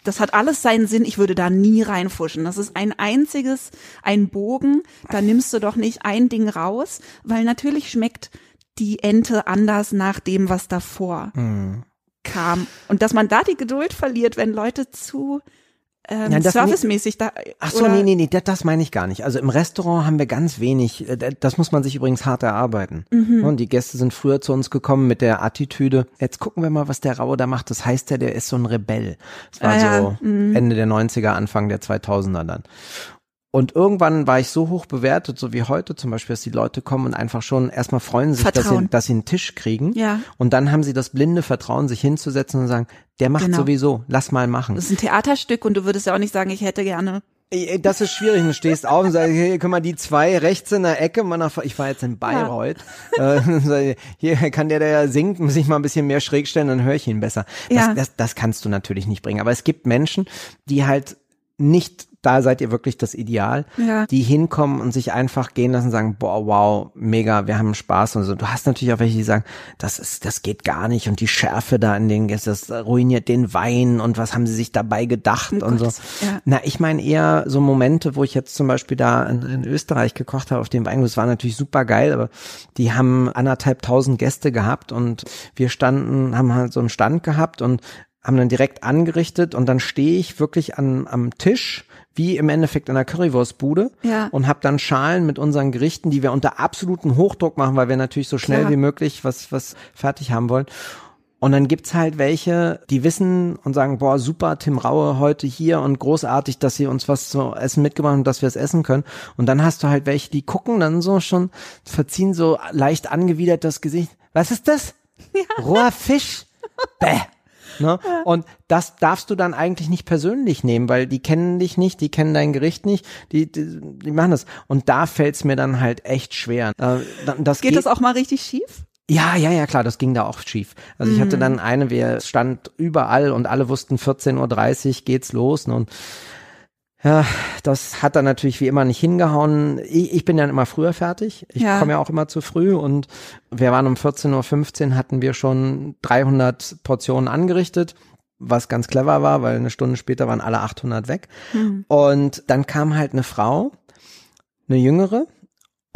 das hat alles seinen Sinn, ich würde da nie reinfuschen. Das ist ein einziges, ein Bogen, da nimmst du doch nicht ein Ding raus, weil natürlich schmeckt die Ente anders nach dem, was davor Mhm. kam. Und dass man da die Geduld verliert, wenn Leute zu ähm, Ja, servicemäßig da. Ach so, nee, nee, nee, das, das meine ich gar nicht. Also im Restaurant haben wir ganz wenig, äh, das muss man sich übrigens hart erarbeiten. Mhm. Und die Gäste sind früher zu uns gekommen mit der Attitüde, jetzt gucken wir mal, was der Raue da macht. Das heißt ja, der ist so ein Rebell. Das war Ah, ja. so Ende der 90er, Anfang der 2000er dann. Und irgendwann war ich so hoch bewertet, so wie heute zum Beispiel, dass die Leute kommen und einfach schon erstmal freuen sich, dass sie, dass sie einen Tisch kriegen. Ja. Und dann haben sie das blinde Vertrauen, sich hinzusetzen und sagen, der macht Genau. sowieso, lass mal machen. Das ist ein Theaterstück und du würdest ja auch nicht sagen, ich hätte gerne. Das ist schwierig. Du stehst auf und sagst, hey, guck mal, die zwei rechts in der Ecke, ich war jetzt in Bayreuth. Äh, sag, hier kann der, der singt, muss ich mal ein bisschen mehr schräg stellen, dann höre ich ihn besser. Das, Ja. das, das kannst du natürlich nicht bringen. Aber es gibt Menschen, die halt nicht, da seid ihr wirklich das Ideal, Ja. die hinkommen und sich einfach gehen lassen und sagen, boah, wow, mega, wir haben Spaß und so. Du hast natürlich auch welche, die sagen, das ist, das geht gar nicht und die Schärfe da in den, das ruiniert den Wein und was haben sie sich dabei gedacht Oh und Gott, so. ja. Na, ich meine eher so Momente, wo ich jetzt zum Beispiel da in, in Österreich gekocht habe auf dem Weingut. Das war natürlich super geil, aber die haben anderthalb tausend Gäste gehabt und wir standen, haben halt so einen Stand gehabt und haben dann direkt angerichtet und dann stehe ich wirklich an, am Tisch wie im Endeffekt in der Currywurstbude Ja. und habe dann Schalen mit unseren Gerichten, die wir unter absolutem Hochdruck machen, weil wir natürlich so schnell Klar. wie möglich was was fertig haben wollen. Und dann gibt's halt welche, die wissen und sagen, boah, super, Tim Raue heute hier und großartig, dass sie uns was zu essen mitgebracht haben, dass wir es essen können. Und dann hast du halt welche, die gucken dann so schon, verziehen so leicht angewidert das Gesicht. Was ist das? Roher Fisch? Bäh. Ne? Und das darfst du dann eigentlich nicht persönlich nehmen, weil die kennen dich nicht, die kennen dein Gericht nicht, die, die, die machen das. Und da fällt's mir dann halt echt schwer. Äh, das Geht das auch mal richtig schief? ja, ja, ja, klar, das ging da auch schief. Also ich hatte dann eine, wir stand überall und alle wussten 14.30 Uhr geht's los. Ne? Und ja, das hat dann natürlich wie immer nicht hingehauen. Ich, ich bin dann immer früher fertig. Ich Ja. komme ja auch immer zu früh und wir waren um 14.15 Uhr, hatten wir schon 300 Portionen angerichtet. Was ganz clever war, weil eine Stunde später waren alle 800 weg. Und dann kam halt eine Frau, eine jüngere,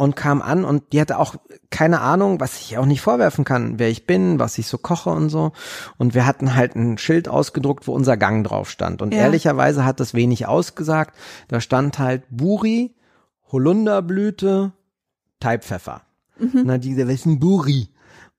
und kam an und die hatte auch keine Ahnung, was ich auch nicht vorwerfen kann, wer ich bin, was ich so koche und so. Und wir hatten halt ein Schild ausgedruckt, wo unser Gang drauf stand. Und Ja. ehrlicherweise hat das wenig ausgesagt. Da stand halt Buri, Holunderblüte, Teipfeffer. Na, diese, was ist ein Buri?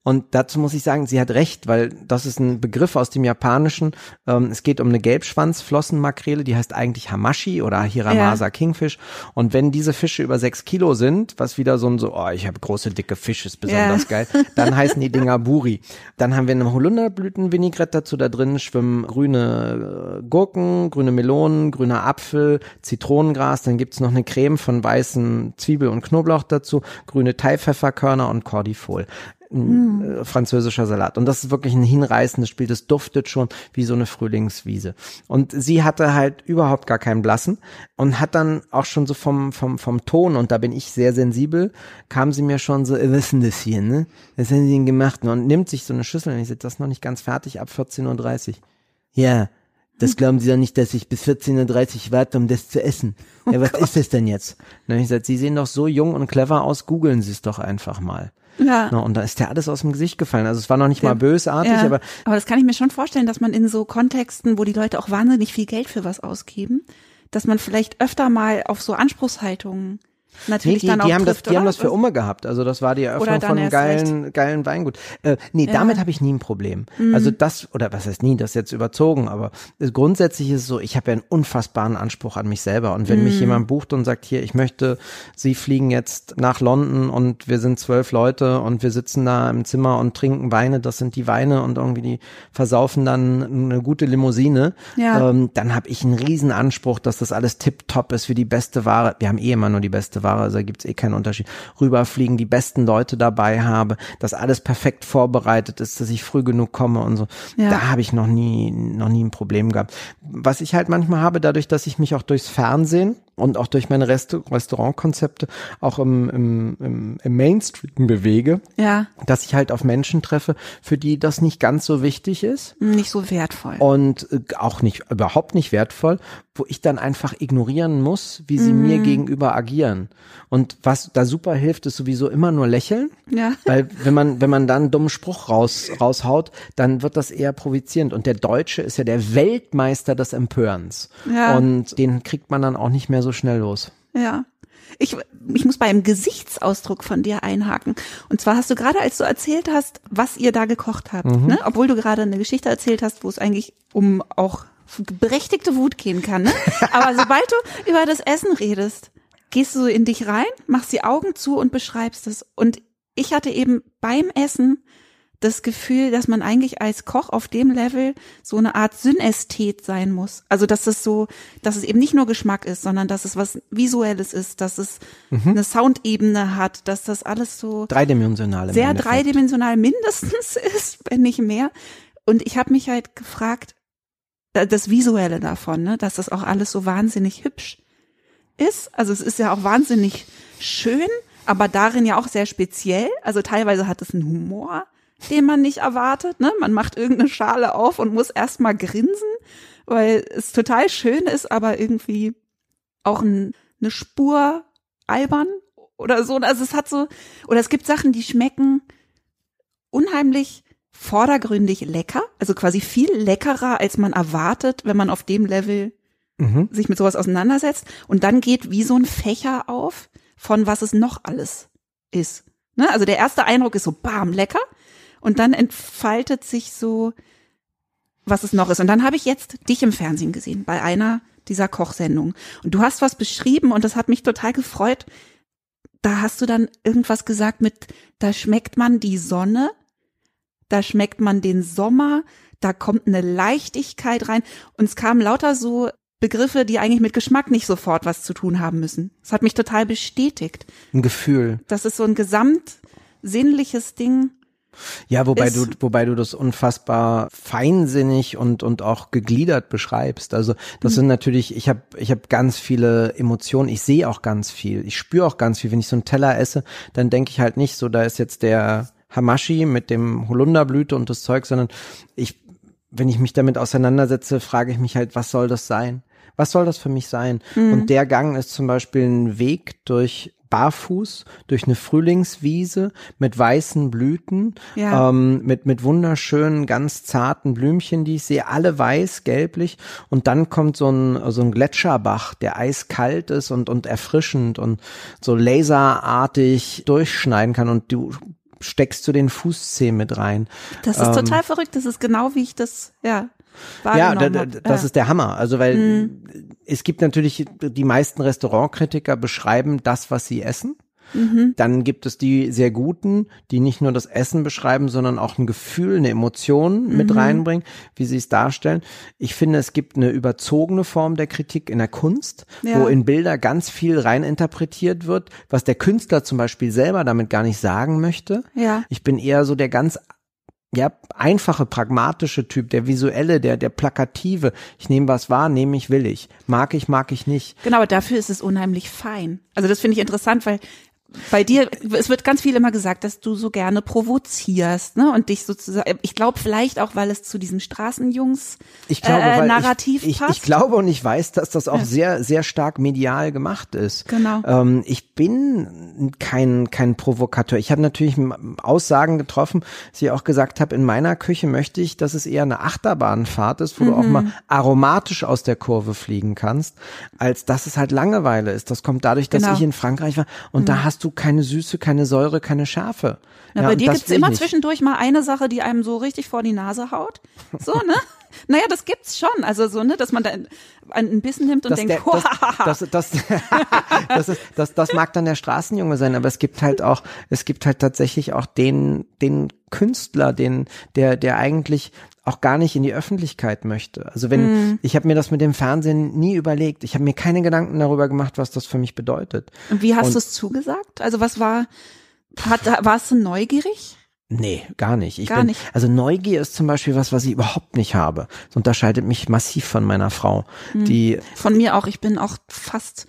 Und dazu muss ich sagen, sie hat recht, weil das ist ein Begriff aus dem Japanischen. Ähm, es geht um eine Gelbschwanzflossenmakrele, die heißt eigentlich Hamashi oder Hiramasa Ja. Kingfish. Und wenn diese Fische über sechs Kilo sind, was wieder so ein so, oh, ich habe große dicke Fische, ist besonders Ja. geil, dann heißen die Dinger Buri. Dann haben wir eine Holunderblütenvinaigrette dazu, da drin schwimmen grüne äh, Gurken, grüne Melonen, grüner Apfel, Zitronengras, dann gibt's noch eine Creme von weißen Zwiebel und Knoblauch dazu, grüne Thai-Pfefferkörner und Cordifol ein äh, französischer Salat. Und das ist wirklich ein hinreißendes Spiel. Das duftet schon wie so eine Frühlingswiese. Und sie hatte halt überhaupt gar keinen Blassen und hat dann auch schon so vom, vom, vom Ton, und da bin ich sehr sensibel, kam sie mir schon so, äh, denn das hier, ne? Was haben sie denn gemacht? Und nimmt sich so eine Schüssel und ich sage, das ist noch nicht ganz fertig, ab 14.30 Uhr. Ja, das glauben Sie doch nicht, dass ich bis 14.30 Uhr warte, um das zu essen. Ja, was ist das denn jetzt? Dann hab ich gesagt, Sie sehen doch so jung und clever aus, googeln Sie es doch einfach mal. Ja. Na, und da ist der alles aus dem Gesicht gefallen. Also es war noch nicht mal bösartig, ja. aber aber das kann ich mir schon vorstellen, dass man in so Kontexten, wo die Leute auch wahnsinnig viel Geld für was ausgeben, dass man vielleicht öfter mal auf so Anspruchshaltungen nee, natürlich die, dann auch die haben das, trifft, die haben das für Umme gehabt. Also das war die Eröffnung von einem geilen, geilen Weingut. Äh, nee, damit habe ich nie ein Problem. Mhm. Also das, oder was heißt nie, das ist jetzt überzogen, aber grundsätzlich ist es so, ich habe ja einen unfassbaren Anspruch an mich selber. Und wenn Mhm. mich jemand bucht und sagt, hier, ich möchte, Sie fliegen jetzt nach London und wir sind zwölf Leute und wir sitzen da im Zimmer und trinken Weine, das sind die Weine und irgendwie die versaufen dann eine gute Limousine, Ja. ähm, dann habe ich einen riesen Anspruch, dass das alles tipptopp ist für die beste Ware. Wir haben eh immer nur die beste Ware, also da gibt's eh keinen Unterschied. Rüberfliegen, die besten Leute dabei habe, dass alles perfekt vorbereitet ist, dass ich früh genug komme und so. Ja. Da habe ich noch nie, noch nie ein Problem gehabt. Was ich halt manchmal habe, dadurch, dass ich mich auch durchs Fernsehen und auch durch meine Rest Restaurantkonzepte auch im, im, im, im Mainstream bewege, Ja, dass ich halt auf Menschen treffe, für die das nicht ganz so wichtig ist nicht so wertvoll. und äh, auch nicht überhaupt nicht wertvoll, wo ich dann einfach ignorieren muss, wie sie mir gegenüber agieren. Und was da super hilft, ist sowieso immer nur lächeln, Ja. weil wenn man wenn man dann einen dummen Spruch raus raushaut, dann wird das eher provozierend. Und der Deutsche ist ja der Weltmeister des Empörens Ja. und den kriegt man dann auch nicht mehr so schnell los. Ja. Ich, ich muss bei einem Gesichtsausdruck von dir einhaken. Und zwar hast du gerade, als du erzählt hast, was ihr da gekocht habt, ne? obwohl du gerade eine Geschichte erzählt hast, wo es eigentlich um auch berechtigte Wut gehen kann. Ne? Aber sobald du über das Essen redest, gehst du so in dich rein, machst die Augen zu und beschreibst es. Und ich hatte eben beim Essen das Gefühl, dass man eigentlich als Koch auf dem Level so eine Art Synästhet sein muss. Also dass es so, dass es eben nicht nur Geschmack ist, sondern dass es was Visuelles ist, dass es eine Soundebene hat, dass das alles so Dreidimensional im sehr Endeffekt. dreidimensional mindestens ist, wenn nicht mehr. Und ich habe mich halt gefragt, da- das Visuelle davon, ne, dass das auch alles so wahnsinnig hübsch ist. Also es ist ja auch wahnsinnig schön, aber darin ja auch sehr speziell. Also teilweise hat es einen Humor, den man nicht erwartet. Ne? Man macht irgendeine Schale auf und muss erstmal grinsen, weil es total schön ist, aber irgendwie auch ein, eine Spur albern oder so. Also es hat so, oder es gibt Sachen, die schmecken unheimlich vordergründig lecker, also quasi viel leckerer, als man erwartet, wenn man auf dem Level Mhm. sich mit sowas auseinandersetzt. Und dann geht wie so ein Fächer auf, von was es noch alles ist. Ne? Also der erste Eindruck ist so, bam, lecker. Und dann entfaltet sich so, was es noch ist. Und dann habe ich jetzt dich im Fernsehen gesehen, bei einer dieser Kochsendungen. Und du hast was beschrieben und das hat mich total gefreut. Da hast du dann irgendwas gesagt mit, da schmeckt man die Sonne, da schmeckt man den Sommer, da kommt eine Leichtigkeit rein. Und es kamen lauter so Begriffe, die eigentlich mit Geschmack nicht sofort was zu tun haben müssen. Das hat mich total bestätigt. Ein Gefühl. Das ist so ein gesamt sinnliches Ding. Ja, wobei ist- du, wobei du das unfassbar feinsinnig und und auch gegliedert beschreibst. Also das sind natürlich, ich habe ich habe ganz viele Emotionen. Ich sehe auch ganz viel. Ich spüre auch ganz viel. Wenn ich so einen Teller esse, dann denke ich halt nicht so, da ist jetzt der Hamashi mit dem Holunderblüte und das Zeug, sondern ich, wenn ich mich damit auseinandersetze, frage ich mich halt, was soll das sein? Was soll das für mich sein? Und der Gang ist zum Beispiel ein Weg durch barfuß durch eine Frühlingswiese mit weißen Blüten, Ja. ähm, mit, mit wunderschönen, ganz zarten Blümchen, die ich sehe, alle weiß, gelblich. Und dann kommt so ein, so ein Gletscherbach, der eiskalt ist und, und erfrischend und so laserartig durchschneiden kann und du steckst du den Fußzehen mit rein. Das ist total verrückt. Das ist genau wie ich das, ja, Ja, da, da, das ja. ist der Hammer. Also weil es gibt natürlich, die meisten Restaurantkritiker beschreiben das, was sie essen. Dann gibt es die sehr guten, die nicht nur das Essen beschreiben, sondern auch ein Gefühl, eine Emotion mit reinbringen, wie sie es darstellen. Ich finde, es gibt eine überzogene Form der Kritik in der Kunst, Ja. wo in Bilder ganz viel reininterpretiert wird, was der Künstler zum Beispiel selber damit gar nicht sagen möchte. Ja. Ich bin eher so der ganz ja, einfache, pragmatische Typ, der visuelle, der, der plakative. Ich nehme was wahr, nehme ich, will ich. Mag ich, mag ich nicht. Genau, aber dafür ist es unheimlich fein. Also das finde ich interessant, weil bei dir, es wird ganz viel immer gesagt, dass du so gerne provozierst, ne? Und dich sozusagen, ich glaube vielleicht auch, weil es zu diesen Straßenjungs Ich glaube, äh, Narrativ ich, ich, passt. ich glaube und ich weiß, dass das auch sehr, sehr stark medial gemacht ist. Genau. Ähm, ich bin kein, kein Provokateur. Ich habe natürlich Aussagen getroffen, dass ich auch gesagt habe, in meiner Küche möchte ich, dass es eher eine Achterbahnfahrt ist, wo du auch Mhm. mal aromatisch aus der Kurve fliegen kannst, als dass es halt Langeweile ist. Das kommt dadurch, dass Genau. Mhm. ich in Frankreich war und da hast du keine Süße, keine Säure, keine Schärfe. Na, Ja, bei dir gibt's immer nicht. zwischendurch mal eine Sache, die einem so richtig vor die Nase haut. So, ne? naja, das gibt's schon. Also so, ne, dass man da ein, ein Bissen nimmt und das, denkt, der, das, das, das, das, ist, das, das mag dann der Straßenjunge sein, aber es gibt halt auch, es gibt halt tatsächlich auch den, den Künstler, den, der, der eigentlich auch gar nicht in die Öffentlichkeit möchte. Also wenn, ich habe mir das mit dem Fernsehen nie überlegt. Ich habe mir keine Gedanken darüber gemacht, was das für mich bedeutet. Und wie hast du es zugesagt? Also was war, hat, warst du neugierig? Nee, gar nicht. Ich Gar bin, nicht. Also Neugier ist zum Beispiel was, was ich überhaupt nicht habe. Das unterscheidet mich massiv von meiner Frau, Hm. die Von mir auch, ich bin auch fast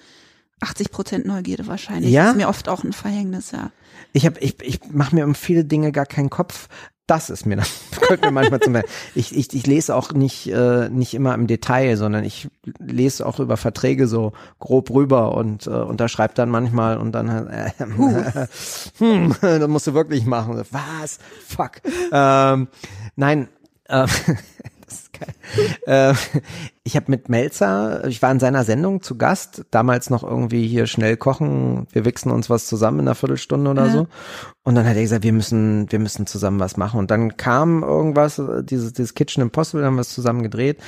80 Prozent Neugierde wahrscheinlich. Ja? Das ist mir oft auch ein Verhängnis, ja. Ich habe, ich, ich mache mir um viele Dinge gar keinen Kopf. Das ist mir dann kommt mir manchmal zum. Ich, ich, ich lese auch nicht äh, nicht immer im Detail, sondern ich lese auch über Verträge so grob rüber und äh, unterschreibe dann manchmal und dann äh, hm, das musst du wirklich machen. Was? Fuck. Ähm, nein. Äh. Äh, ich habe mit Melzer, ich war in seiner Sendung zu Gast, damals noch irgendwie hier schnell kochen, wir wichsen uns was zusammen in einer Viertelstunde oder Ja. so. Und dann hat er gesagt, wir müssen, wir müssen zusammen was machen. Und dann kam irgendwas, dieses, dieses Kitchen Impossible, haben wir es zusammen gedreht.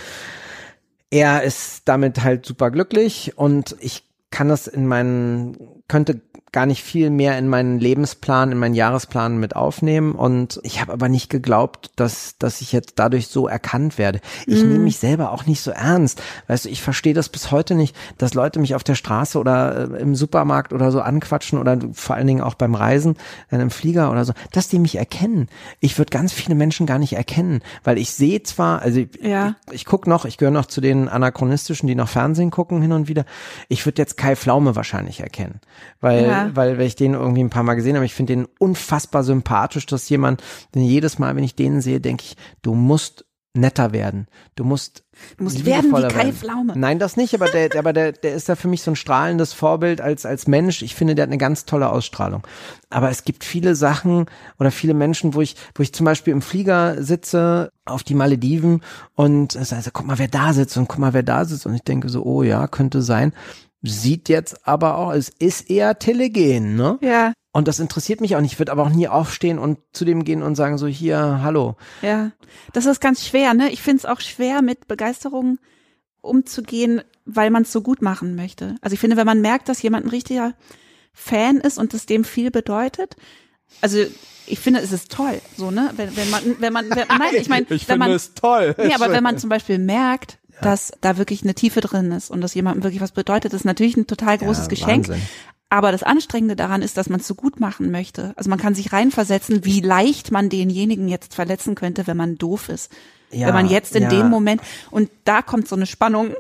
Er ist damit halt super glücklich und ich kann das in meinen, könnte gar nicht viel mehr in meinen Lebensplan, in meinen Jahresplan mit aufnehmen und ich habe aber nicht geglaubt, dass, dass ich jetzt dadurch so erkannt werde. Ich nehme mich selber auch nicht so ernst. Weißt du, ich verstehe das bis heute nicht, dass Leute mich auf der Straße oder äh, im Supermarkt oder so anquatschen oder vor allen Dingen auch beim Reisen, in einem Flieger oder so, dass die mich erkennen. Ich würde ganz viele Menschen gar nicht erkennen, weil ich sehe zwar, also ich, Ja. ich, ich gucke noch, ich gehöre noch zu den anachronistischen, die noch Fernsehen gucken hin und wieder. Ich würde jetzt Kai Pflaume wahrscheinlich erkennen, weil, Ja. Weil, weil ich den irgendwie ein paar Mal gesehen habe. Ich finde den unfassbar sympathisch, dass jemand, denn jedes Mal, wenn ich den sehe, denke ich, du musst netter werden. Du musst Du musst werden wie Kai Pflaume. Nein, das nicht, aber der, aber der, der ist da für mich so ein strahlendes Vorbild als, als Mensch. Ich finde, der hat eine ganz tolle Ausstrahlung. Aber es gibt viele Sachen oder viele Menschen, wo ich, wo ich zum Beispiel im Flieger sitze auf die Malediven und es heißt, guck mal, wer da sitzt und guck mal, wer da sitzt. Und ich denke so, oh ja, könnte sein. Sieht jetzt aber auch, es ist eher telegen, ne? Ja, Und das interessiert mich auch nicht. Ich würde aber auch nie aufstehen und zu dem gehen und sagen so, hier, hallo. ja. Das ist ganz schwer, ne? Ich finde es auch schwer, mit Begeisterung umzugehen, weil man es so gut machen möchte. Also ich finde, wenn man merkt, dass jemand ein richtiger Fan ist und es dem viel bedeutet, also ich finde, es ist toll, so, ne? Wenn, wenn man, wenn man, wenn, nein, ich meine, wenn man, toll. nee, aber wenn man zum Beispiel merkt, dass da wirklich eine Tiefe drin ist und dass jemandem wirklich was bedeutet, ist natürlich ein total großes Ja, Geschenk. Wahnsinn. Aber das Anstrengende daran ist, dass man es so gut machen möchte. Also man kann sich reinversetzen, wie leicht man denjenigen jetzt verletzen könnte, wenn man doof ist. Ja, wenn man jetzt in ja. dem Moment, und da kommt so eine Spannung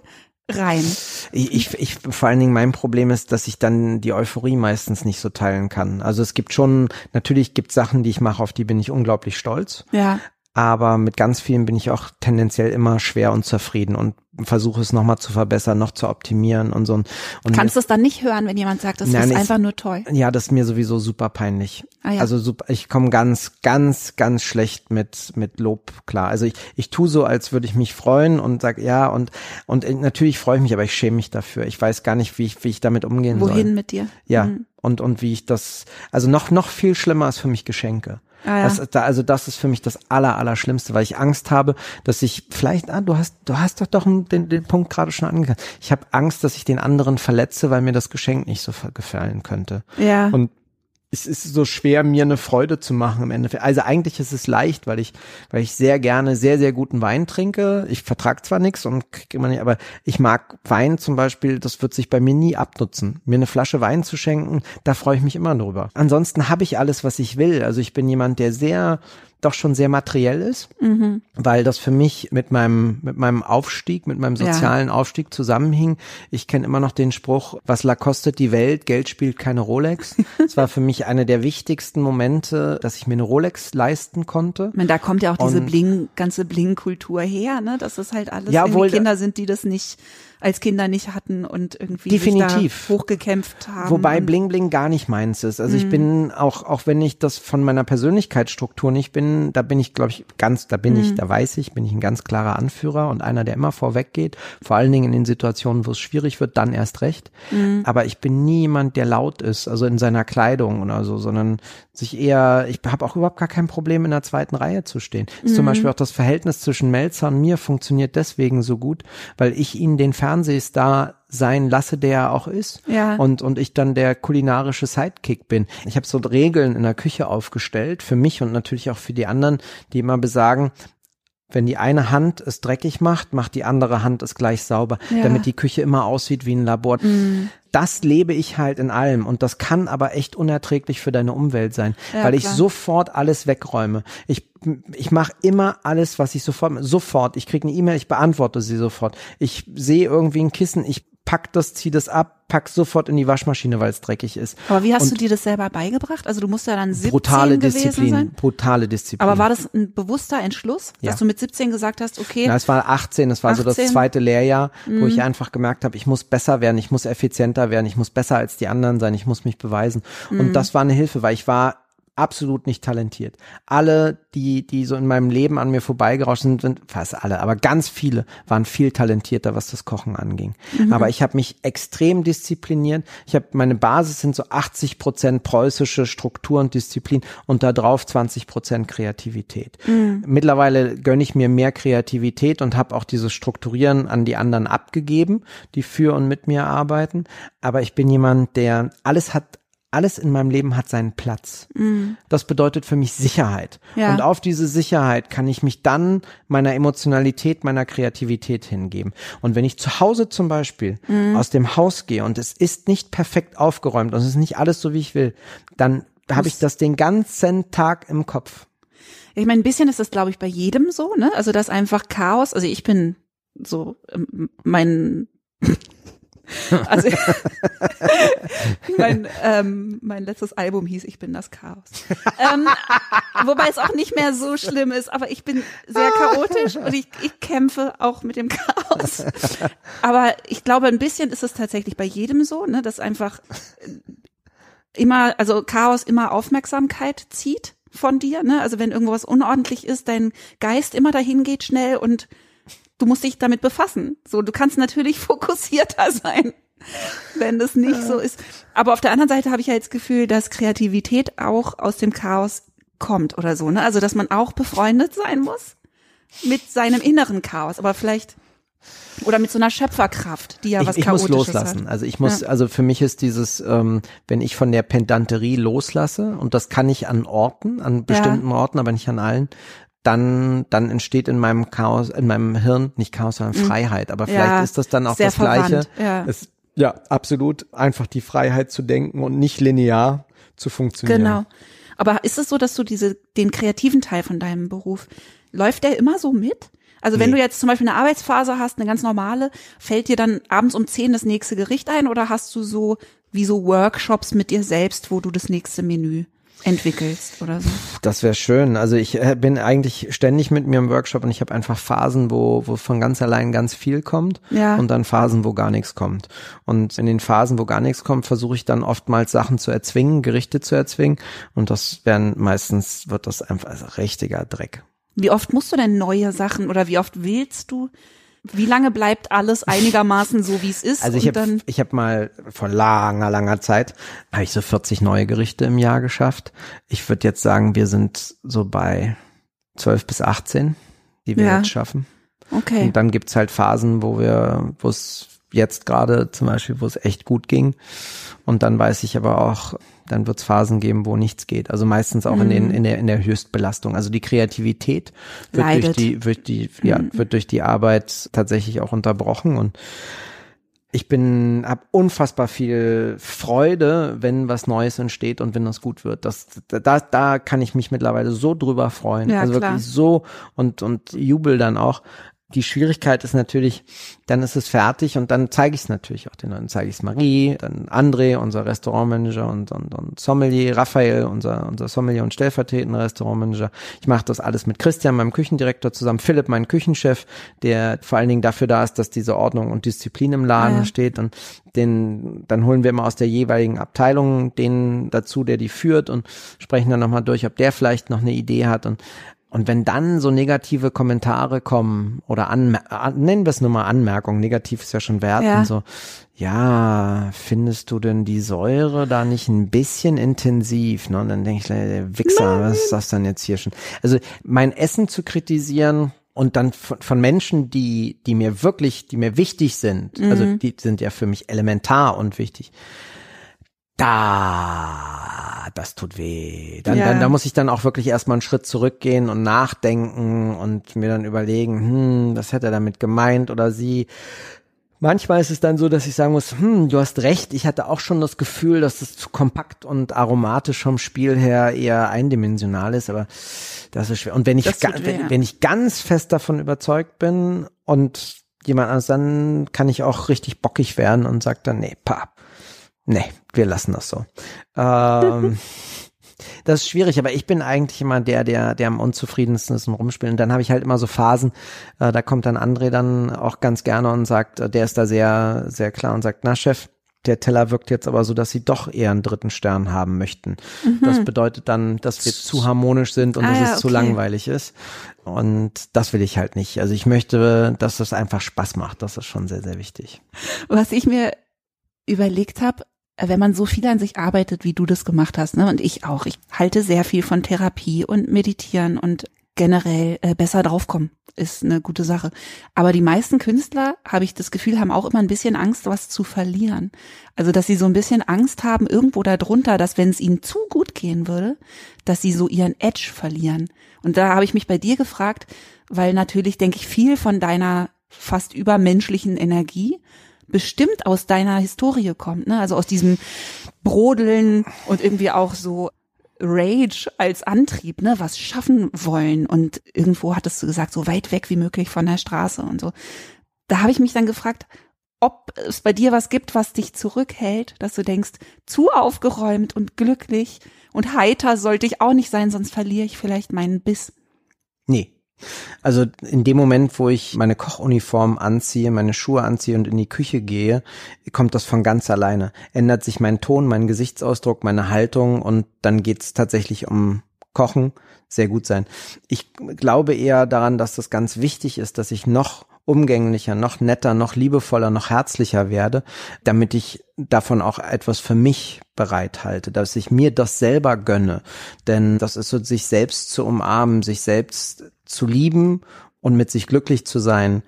rein. Ich, ich, ich, vor allen Dingen mein Problem ist, dass ich dann die Euphorie meistens nicht so teilen kann. Also es gibt schon, natürlich gibt Sachen, die ich mache, auf die bin ich unglaublich stolz. Ja. Aber mit ganz vielen bin ich auch tendenziell immer schwer und zufrieden und versuche es nochmal zu verbessern, noch zu optimieren und so. Und Kannst du es dann nicht hören, wenn jemand sagt, das Nein, ist ich- einfach nur toll? ja, das ist mir sowieso super peinlich. Ah, ja. Also super, ich komme ganz, ganz, ganz schlecht mit mit Lob klar. Also ich, ich tu so, als würde ich mich freuen und sag ja und und äh, natürlich freue ich mich, aber ich schäme mich dafür. Ich weiß gar nicht, wie ich wie ich damit umgehen soll. Wohin mit dir? Ja, Hm. und, und wie ich das, also noch, noch viel schlimmer ist für mich Geschenke. Ah, ja. das, da, also das ist für mich das aller, aller Schlimmste, weil ich Angst habe, dass ich vielleicht, ah, du hast, du hast doch doch den, den Punkt gerade schon angegangen. Ich habe Angst, dass ich den anderen verletze, weil mir das Geschenk nicht so gefallen könnte. Ja. Und es ist so schwer, mir eine Freude zu machen im Endeffekt. Also eigentlich ist es leicht, weil ich, weil ich sehr gerne sehr, sehr guten Wein trinke. Ich vertrag zwar nichts und krieg immer nicht, aber ich mag Wein zum Beispiel, das wird sich bei mir nie abnutzen. Mir eine Flasche Wein zu schenken, da freue ich mich immer drüber. Ansonsten habe ich alles, was ich will. Also ich bin jemand, der sehr, doch schon sehr materiell ist, weil das für mich mit meinem, mit meinem Aufstieg, mit meinem Ja. sozialen Aufstieg zusammenhing. Ich kenne immer noch den Spruch, was la kostet die Welt, Geld spielt keine Rolex. Es war für mich eine der wichtigsten Momente, dass ich mir eine Rolex leisten konnte. Ich meine, da kommt ja auch diese Und- Bling, ganze Bling-Kultur her, ne? Das ist halt alles Ja, wohl- Kinder sind, die das nicht als Kinder nicht hatten und irgendwie Definitiv. hochgekämpft haben. Wobei Bling Bling gar nicht meins ist. Also Mhm. ich bin auch, auch wenn ich das von meiner Persönlichkeitsstruktur nicht bin, da bin ich, glaube ich, ganz, da bin Mhm. ich, da weiß ich, bin ich ein ganz klarer Anführer und einer, der immer vorweg geht. Vor allen Dingen in den Situationen, wo es schwierig wird, dann erst recht. Mhm. Aber ich bin nie jemand, der laut ist, also in seiner Kleidung oder so, sondern sich eher, ich habe auch überhaupt gar kein Problem, in der zweiten Reihe zu stehen. Ist Mhm. zum Beispiel auch das Verhältnis zwischen Melzer und mir funktioniert deswegen so gut, weil ich ihn den Fernsehstar sein lasse, der er auch ist. Ja. Und, und ich dann der kulinarische Sidekick bin. Ich habe so Regeln in der Küche aufgestellt, für mich und natürlich auch für die anderen, die immer besagen, Wenn die eine Hand es dreckig macht, macht die andere Hand es gleich sauber, Ja. damit die Küche immer aussieht wie ein Labor. Das lebe ich halt in allem und das kann aber echt unerträglich für deine Umwelt sein, Ja, weil ich klar. sofort alles wegräume. Ich ich mache immer alles, was ich sofort sofort. Ich kriege eine E-Mail, ich beantworte sie sofort. Ich sehe irgendwie ein Kissen, ich pack das, zieh das ab, pack sofort in die Waschmaschine, weil es dreckig ist. Aber wie hast Und du dir das selber beigebracht? Also du musst ja dann 17 brutale Disziplin, sein. brutale Disziplin. Aber war das ein bewusster Entschluss, Ja. dass du mit 17 gesagt hast, okay, Na, es war 18, es war so 18. das zweite Lehrjahr, wo Mhm. ich einfach gemerkt habe, ich muss besser werden, ich muss effizienter werden, ich muss besser als die anderen sein, ich muss mich beweisen. Mhm. Und das war eine Hilfe, weil ich war absolut nicht talentiert. Alle, die, die so in meinem Leben an mir vorbeigerauscht sind, sind fast alle, aber ganz viele waren viel talentierter, was das Kochen anging. Mhm. Aber ich habe mich extrem diszipliniert. Ich habe meine Basis sind so 80 Prozent preußische Struktur und Disziplin und da drauf 20 Prozent Kreativität. Mittlerweile gönne ich mir mehr Kreativität und habe auch dieses Strukturieren an die anderen abgegeben, die für und mit mir arbeiten. Aber ich bin jemand, der alles hat alles in meinem Leben hat seinen Platz. Das bedeutet für mich Sicherheit. Ja. Und auf diese Sicherheit kann ich mich dann meiner Emotionalität, meiner Kreativität hingeben. Und wenn ich zu Hause zum Beispiel aus dem Haus gehe und es ist nicht perfekt aufgeräumt und es ist nicht alles so, wie ich will, dann habe ich das den ganzen Tag im Kopf. ich meine, ein bisschen ist das, glaube ich, bei jedem so, ne? Also das einfach Chaos. Also ich bin so ähm, mein also mein, ähm, mein letztes Album hieß Ich bin das Chaos. ähm, wobei es auch nicht mehr so schlimm ist, aber ich bin sehr chaotisch und ich, ich kämpfe auch mit dem Chaos. Aber ich glaube, ein bisschen ist es tatsächlich bei jedem so, ne, dass einfach immer, also Chaos immer Aufmerksamkeit zieht von dir, ne? Also wenn irgendwas unordentlich ist, dein Geist immer dahin geht schnell und du musst dich damit befassen. So, du kannst natürlich fokussierter sein, wenn das nicht so ist. Aber auf der anderen Seite habe ich ja jetzt das Gefühl, dass Kreativität auch aus dem Chaos kommt oder so, ne? Also, dass man auch befreundet sein muss mit seinem inneren Chaos, aber vielleicht oder mit so einer Schöpferkraft, die ja was ich, ich muss loslassen. hat. Also ich muss, also für mich ist dieses, ähm, wenn ich von der Pedanterie loslasse, und das kann ich an Orten, an bestimmten Orten, aber nicht an allen, dann, dann entsteht in meinem Chaos, in meinem Hirn, nicht Chaos, sondern Freiheit. Aber vielleicht Mhm. Ja, ist das dann auch sehr das Gleiche. verwandt, ja. Es, ja, absolut. Einfach die Freiheit zu denken und nicht linear zu funktionieren. Genau. Aber ist es so, dass du diese, den kreativen Teil von deinem Beruf, läuft der immer so mit? Also wenn Nee. du jetzt zum Beispiel eine Arbeitsphase hast, eine ganz normale, fällt dir dann abends um 10 das nächste Gericht ein oder hast du so wie so Workshops mit dir selbst, wo du das nächste Menü entwickelst oder so? Das wäre schön. Also ich äh, bin eigentlich ständig mit mir im Workshop und ich habe einfach Phasen, wo, wo von ganz allein ganz viel kommt Ja. und dann Phasen, wo gar nichts kommt. Und in den Phasen, wo gar nichts kommt, versuche ich dann oftmals Sachen zu erzwingen, Gerichte zu erzwingen und das werden meistens wird das einfach also richtiger Dreck. Wie oft musst du denn neue Sachen oder wie oft willst du? Wie lange bleibt alles einigermaßen so, wie es ist? Also ich habe ich hab mal vor langer, langer Zeit, habe ich so 40 neue Gerichte im Jahr geschafft. Ich würde jetzt sagen, wir sind so bei 12 bis 18, die wir Ja. jetzt schaffen. okay. Und dann gibt's halt Phasen, wo wir, wo es jetzt gerade zum Beispiel, wo es echt gut ging. Und dann weiß ich aber auch, dann wird's Phasen geben, wo nichts geht. Also meistens auch in, den, in, der, in der Höchstbelastung. Also die Kreativität wird durch die, wird die, ja, wird durch die Arbeit tatsächlich auch unterbrochen. Und ich bin, habe unfassbar viel Freude, wenn was Neues entsteht und wenn das gut wird. Das, da, da kann ich mich mittlerweile so drüber freuen. Ja, also klar. wirklich so und, und jubel dann auch. Die Schwierigkeit ist natürlich, dann ist es fertig und dann zeige ich es natürlich auch den Leuten. Zeige ich es Marie, dann André, unser Restaurantmanager und, und, und Sommelier, Raphael, unser, unser Sommelier und stellvertretender Restaurantmanager. Ich mache das alles mit Christian, meinem Küchendirektor zusammen, Philipp, mein Küchenchef, der vor allen Dingen dafür da ist, dass diese Ordnung und Disziplin im Laden ja. steht und den, dann holen wir immer aus der jeweiligen Abteilung den dazu, der die führt und sprechen dann nochmal durch, ob der vielleicht noch eine Idee hat und und wenn dann so negative Kommentare kommen oder Anmer an, nennen wir es nur mal Anmerkung, negativ ist ja schon werten, Ja. so, ja, findest du denn die Säure da nicht ein bisschen intensiv? Ne? Und dann denke ich, der Wichser, was ist das denn jetzt hier schon? Also mein Essen zu kritisieren und dann von, von Menschen, die, die mir wirklich, die mir wichtig sind, also die sind ja für mich elementar und wichtig, da, das tut weh. Dann, Ja. dann, da muss ich dann auch wirklich erstmal einen Schritt zurückgehen und nachdenken und mir dann überlegen, hm, was hat er damit gemeint oder sie. Manchmal ist es dann so, dass ich sagen muss, hm, du hast recht, ich hatte auch schon das Gefühl, dass es zu kompakt und aromatisch vom Spiel her eher eindimensional ist, aber das ist schwer. Und wenn ich, wenn, wenn ich ganz fest davon überzeugt bin und jemand anderes, dann kann ich auch richtig bockig werden und sag dann, nee, pa, nee, wir lassen das so. Ähm, das ist schwierig, aber ich bin eigentlich immer der, der, der am unzufriedensten ist im Rumspielen. Und dann habe ich halt immer so Phasen, äh, da kommt dann André dann auch ganz gerne und sagt, äh, der ist da sehr, sehr klar und sagt, na Chef, der Teller wirkt jetzt aber so, dass sie doch eher einen dritten Stern haben möchten. Das bedeutet dann, dass wir zu harmonisch sind und Mhm. Ah dass ja, es zu okay. langweilig ist. Und das will ich halt nicht. Also ich möchte, dass es einfach Spaß macht. Das ist schon sehr, sehr wichtig. Was ich mir überlegt habe, wenn man so viel an sich arbeitet, wie du das gemacht hast, ne, und ich auch, ich halte sehr viel von Therapie und Meditieren und generell äh, besser draufkommen, ist eine gute Sache. Aber die meisten Künstler, habe ich das Gefühl, haben auch immer ein bisschen Angst, was zu verlieren. Also, dass sie so ein bisschen Angst haben, irgendwo darunter, dass wenn es ihnen zu gut gehen würde, dass sie so ihren Edge verlieren. Und da habe ich mich bei dir gefragt, weil natürlich, denke ich, viel von deiner fast übermenschlichen Energie bestimmt aus deiner Historie kommt, ne? Also aus diesem Brodeln und irgendwie auch so Rage als Antrieb, ne? Was schaffen wollen und irgendwo hattest du gesagt, so weit weg wie möglich von der Straße und so. Da habe ich mich dann gefragt, ob es bei dir was gibt, was dich zurückhält, dass du denkst, zu aufgeräumt und glücklich und heiter sollte ich auch nicht sein, sonst verliere ich vielleicht meinen Biss. Nee. Also in dem Moment, wo ich meine Kochuniform anziehe, meine Schuhe anziehe und in die Küche gehe, kommt das von ganz alleine. Ändert sich mein Ton, mein Gesichtsausdruck, meine Haltung und dann geht's tatsächlich um Kochen, sehr gut sein. Ich glaube eher daran, dass das ganz wichtig ist, dass ich noch umgänglicher, noch netter, noch liebevoller, noch herzlicher werde, damit ich davon auch etwas für mich bereithalte, dass ich mir das selber gönne. Denn das ist so, sich selbst zu umarmen, sich selbst zu lieben und mit sich glücklich zu sein.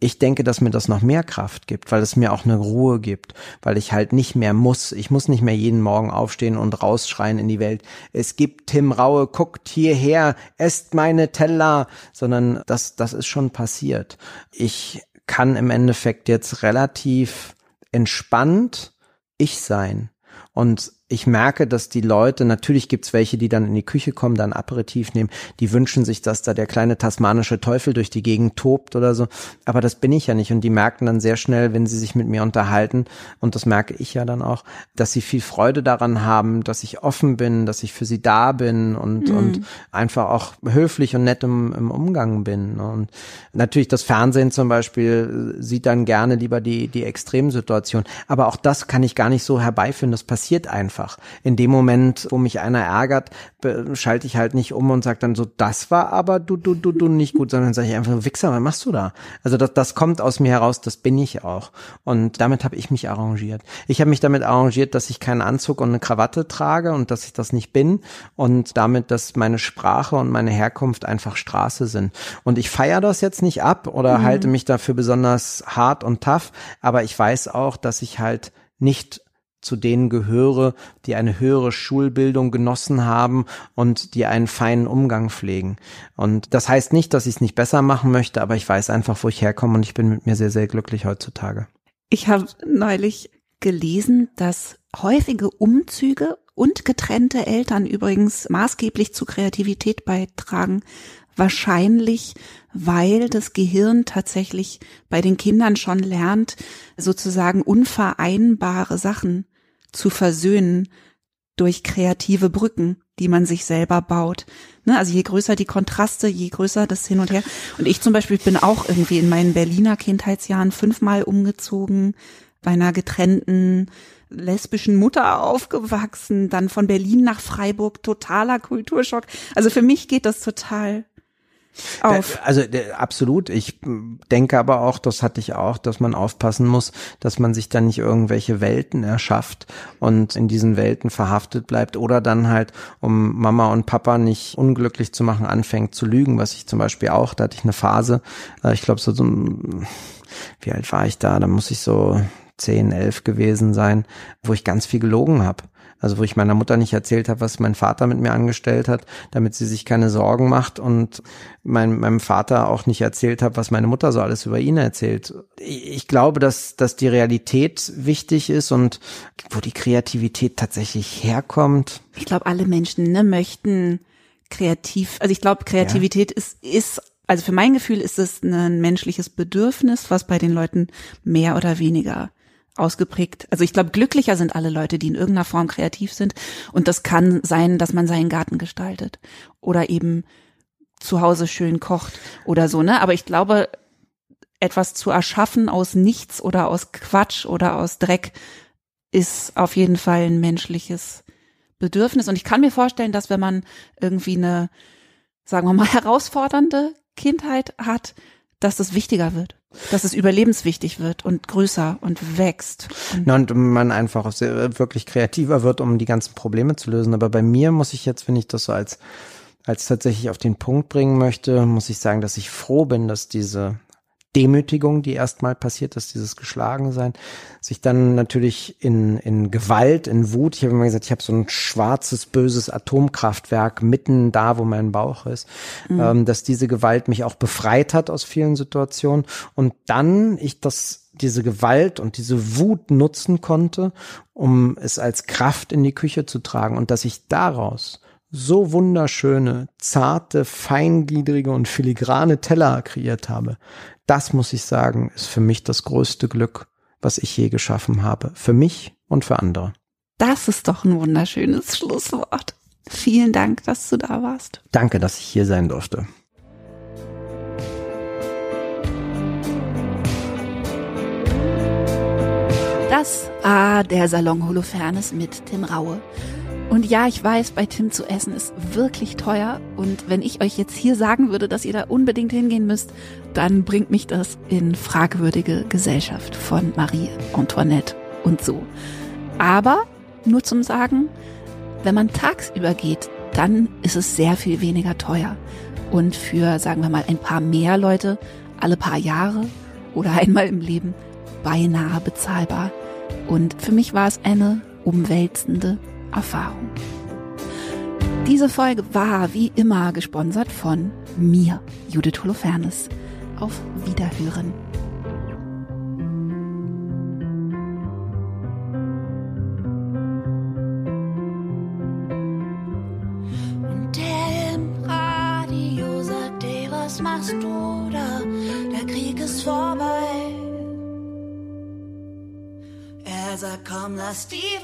Ich denke, dass mir das noch mehr Kraft gibt, weil es mir auch eine Ruhe gibt, weil ich halt nicht mehr muss. Ich muss nicht mehr jeden Morgen aufstehen und rausschreien in die Welt. Es gibt Tim Raue, guckt hierher, esst meine Teller, sondern das, das ist schon passiert. Ich kann im Endeffekt jetzt relativ entspannt ich sein. Und ich merke, dass die Leute, natürlich gibt's welche, die dann in die Küche kommen, dann Aperitif nehmen, die wünschen sich, dass da der kleine tasmanische Teufel durch die Gegend tobt oder so. Aber das bin ich ja nicht. Und die merken dann sehr schnell, wenn sie sich mit mir unterhalten, und das merke ich ja dann auch, dass sie viel Freude daran haben, dass ich offen bin, dass ich für sie da bin und, und einfach auch höflich und nett im, im Umgang bin. Und natürlich das Fernsehen zum Beispiel sieht dann gerne lieber die, die Extremsituation. Aber auch das kann ich gar nicht so herbeiführen. Das passiert einfach. In dem Moment, wo mich einer ärgert, schalte ich halt nicht um und sage dann so, das war aber du, du, du, du nicht gut, sondern sage ich einfach, Wichser, was machst du da? Also das, das kommt aus mir heraus, das bin ich auch. Und damit habe ich mich arrangiert. Ich habe mich damit arrangiert, dass ich keinen Anzug und eine Krawatte trage und dass ich das nicht bin und damit, dass meine Sprache und meine Herkunft einfach Straße sind. Und ich feiere das jetzt nicht ab oder halte mich dafür besonders hart und tough, aber ich weiß auch, dass ich halt nicht zu denen gehöre, die eine höhere Schulbildung genossen haben und die einen feinen Umgang pflegen. Und das heißt nicht, dass ich es nicht besser machen möchte, aber ich weiß einfach, wo ich herkomme und ich bin mit mir sehr, sehr glücklich heutzutage. Ich habe neulich gelesen, dass häufige Umzüge und getrennte Eltern übrigens maßgeblich zu Kreativität beitragen. Wahrscheinlich, weil das Gehirn tatsächlich bei den Kindern schon lernt, sozusagen unvereinbare Sachen zu versöhnen durch kreative Brücken, die man sich selber baut. Ne, also je größer die Kontraste, je größer das Hin und Her. Und ich zum Beispiel bin auch irgendwie in meinen Berliner Kindheitsjahren fünfmal umgezogen, bei einer getrennten lesbischen Mutter aufgewachsen, dann von Berlin nach Freiburg, totaler Kulturschock. Also für mich geht das total auf. Also absolut. Ich denke aber auch, das hatte ich auch, dass man aufpassen muss, dass man sich dann nicht irgendwelche Welten erschafft und in diesen Welten verhaftet bleibt oder dann halt, um Mama und Papa nicht unglücklich zu machen, anfängt zu lügen, was ich zum Beispiel auch, da hatte ich eine Phase, äh, ich glaube so, so wie alt war ich da? Da muss ich so 10, 11 gewesen sein, wo ich ganz viel gelogen habe Also wo ich meiner Mutter nicht erzählt habe, was mein Vater mit mir angestellt hat, damit sie sich keine Sorgen macht und mein, meinem Vater auch nicht erzählt habe, was meine Mutter so alles über ihn erzählt. Ich glaube, dass, dass die Realität wichtig ist und wo die Kreativität tatsächlich herkommt. Ich glaube, alle Menschen ne, möchten kreativ, also ich glaube, Kreativität ist, ist, also für mein Gefühl ist es ein menschliches Bedürfnis, was bei den Leuten mehr oder weniger ausgeprägt. Also ich glaube, glücklicher sind alle Leute, die in irgendeiner Form kreativ sind. Und das kann sein, dass man seinen Garten gestaltet oder eben zu Hause schön kocht oder so, ne? Aber ich glaube, etwas zu erschaffen aus nichts oder aus Quatsch oder aus Dreck ist auf jeden Fall ein menschliches Bedürfnis. Und ich kann mir vorstellen, dass wenn man irgendwie eine, sagen wir mal, herausfordernde Kindheit hat, dass das wichtiger wird, dass es überlebenswichtig wird und größer und wächst. Und Und man einfach wirklich kreativer wird, um die ganzen Probleme zu lösen. Aber bei mir muss ich jetzt, wenn ich das so als, als tatsächlich auf den Punkt bringen möchte, muss ich sagen, dass ich froh bin, dass diese Demütigung, die erstmal passiert ist, dieses Geschlagensein, sich dann natürlich in, in Gewalt, in Wut, ich habe immer gesagt, ich habe so ein schwarzes, böses Atomkraftwerk mitten da, wo mein Bauch ist, ähm, dass diese Gewalt mich auch befreit hat aus vielen Situationen und dann ich das diese Gewalt und diese Wut nutzen konnte, um es als Kraft in die Küche zu tragen und dass ich daraus so wunderschöne, zarte, feingliedrige und filigrane Teller kreiert habe. Das muss ich sagen, ist für mich das größte Glück, was ich je geschaffen habe. Für mich und für andere. das ist doch ein wunderschönes Schlusswort. Vielen Dank, dass du da warst. Danke, dass ich hier sein durfte. Das war der Salon Holofernes mit Tim Raue. Und ja, ich weiß, bei Tim zu essen ist wirklich teuer. Und wenn ich euch jetzt hier sagen würde, dass ihr da unbedingt hingehen müsst, dann bringt mich das in fragwürdige Gesellschaft von Marie Antoinette und so. Aber nur zum Sagen, wenn man tagsüber geht, dann ist es sehr viel weniger teuer. Und für, sagen wir mal, ein paar mehr Leute alle paar Jahre oder einmal im Leben beinahe bezahlbar. Und für mich war es eine umwälzende Erfahrung. Diese Folge war wie immer gesponsert von mir, Judith Holofernes. Auf Wiederhören. Und der im Radio sagt, ey, was machst du da? Der Krieg ist vorbei. Er sagt, komm, lass die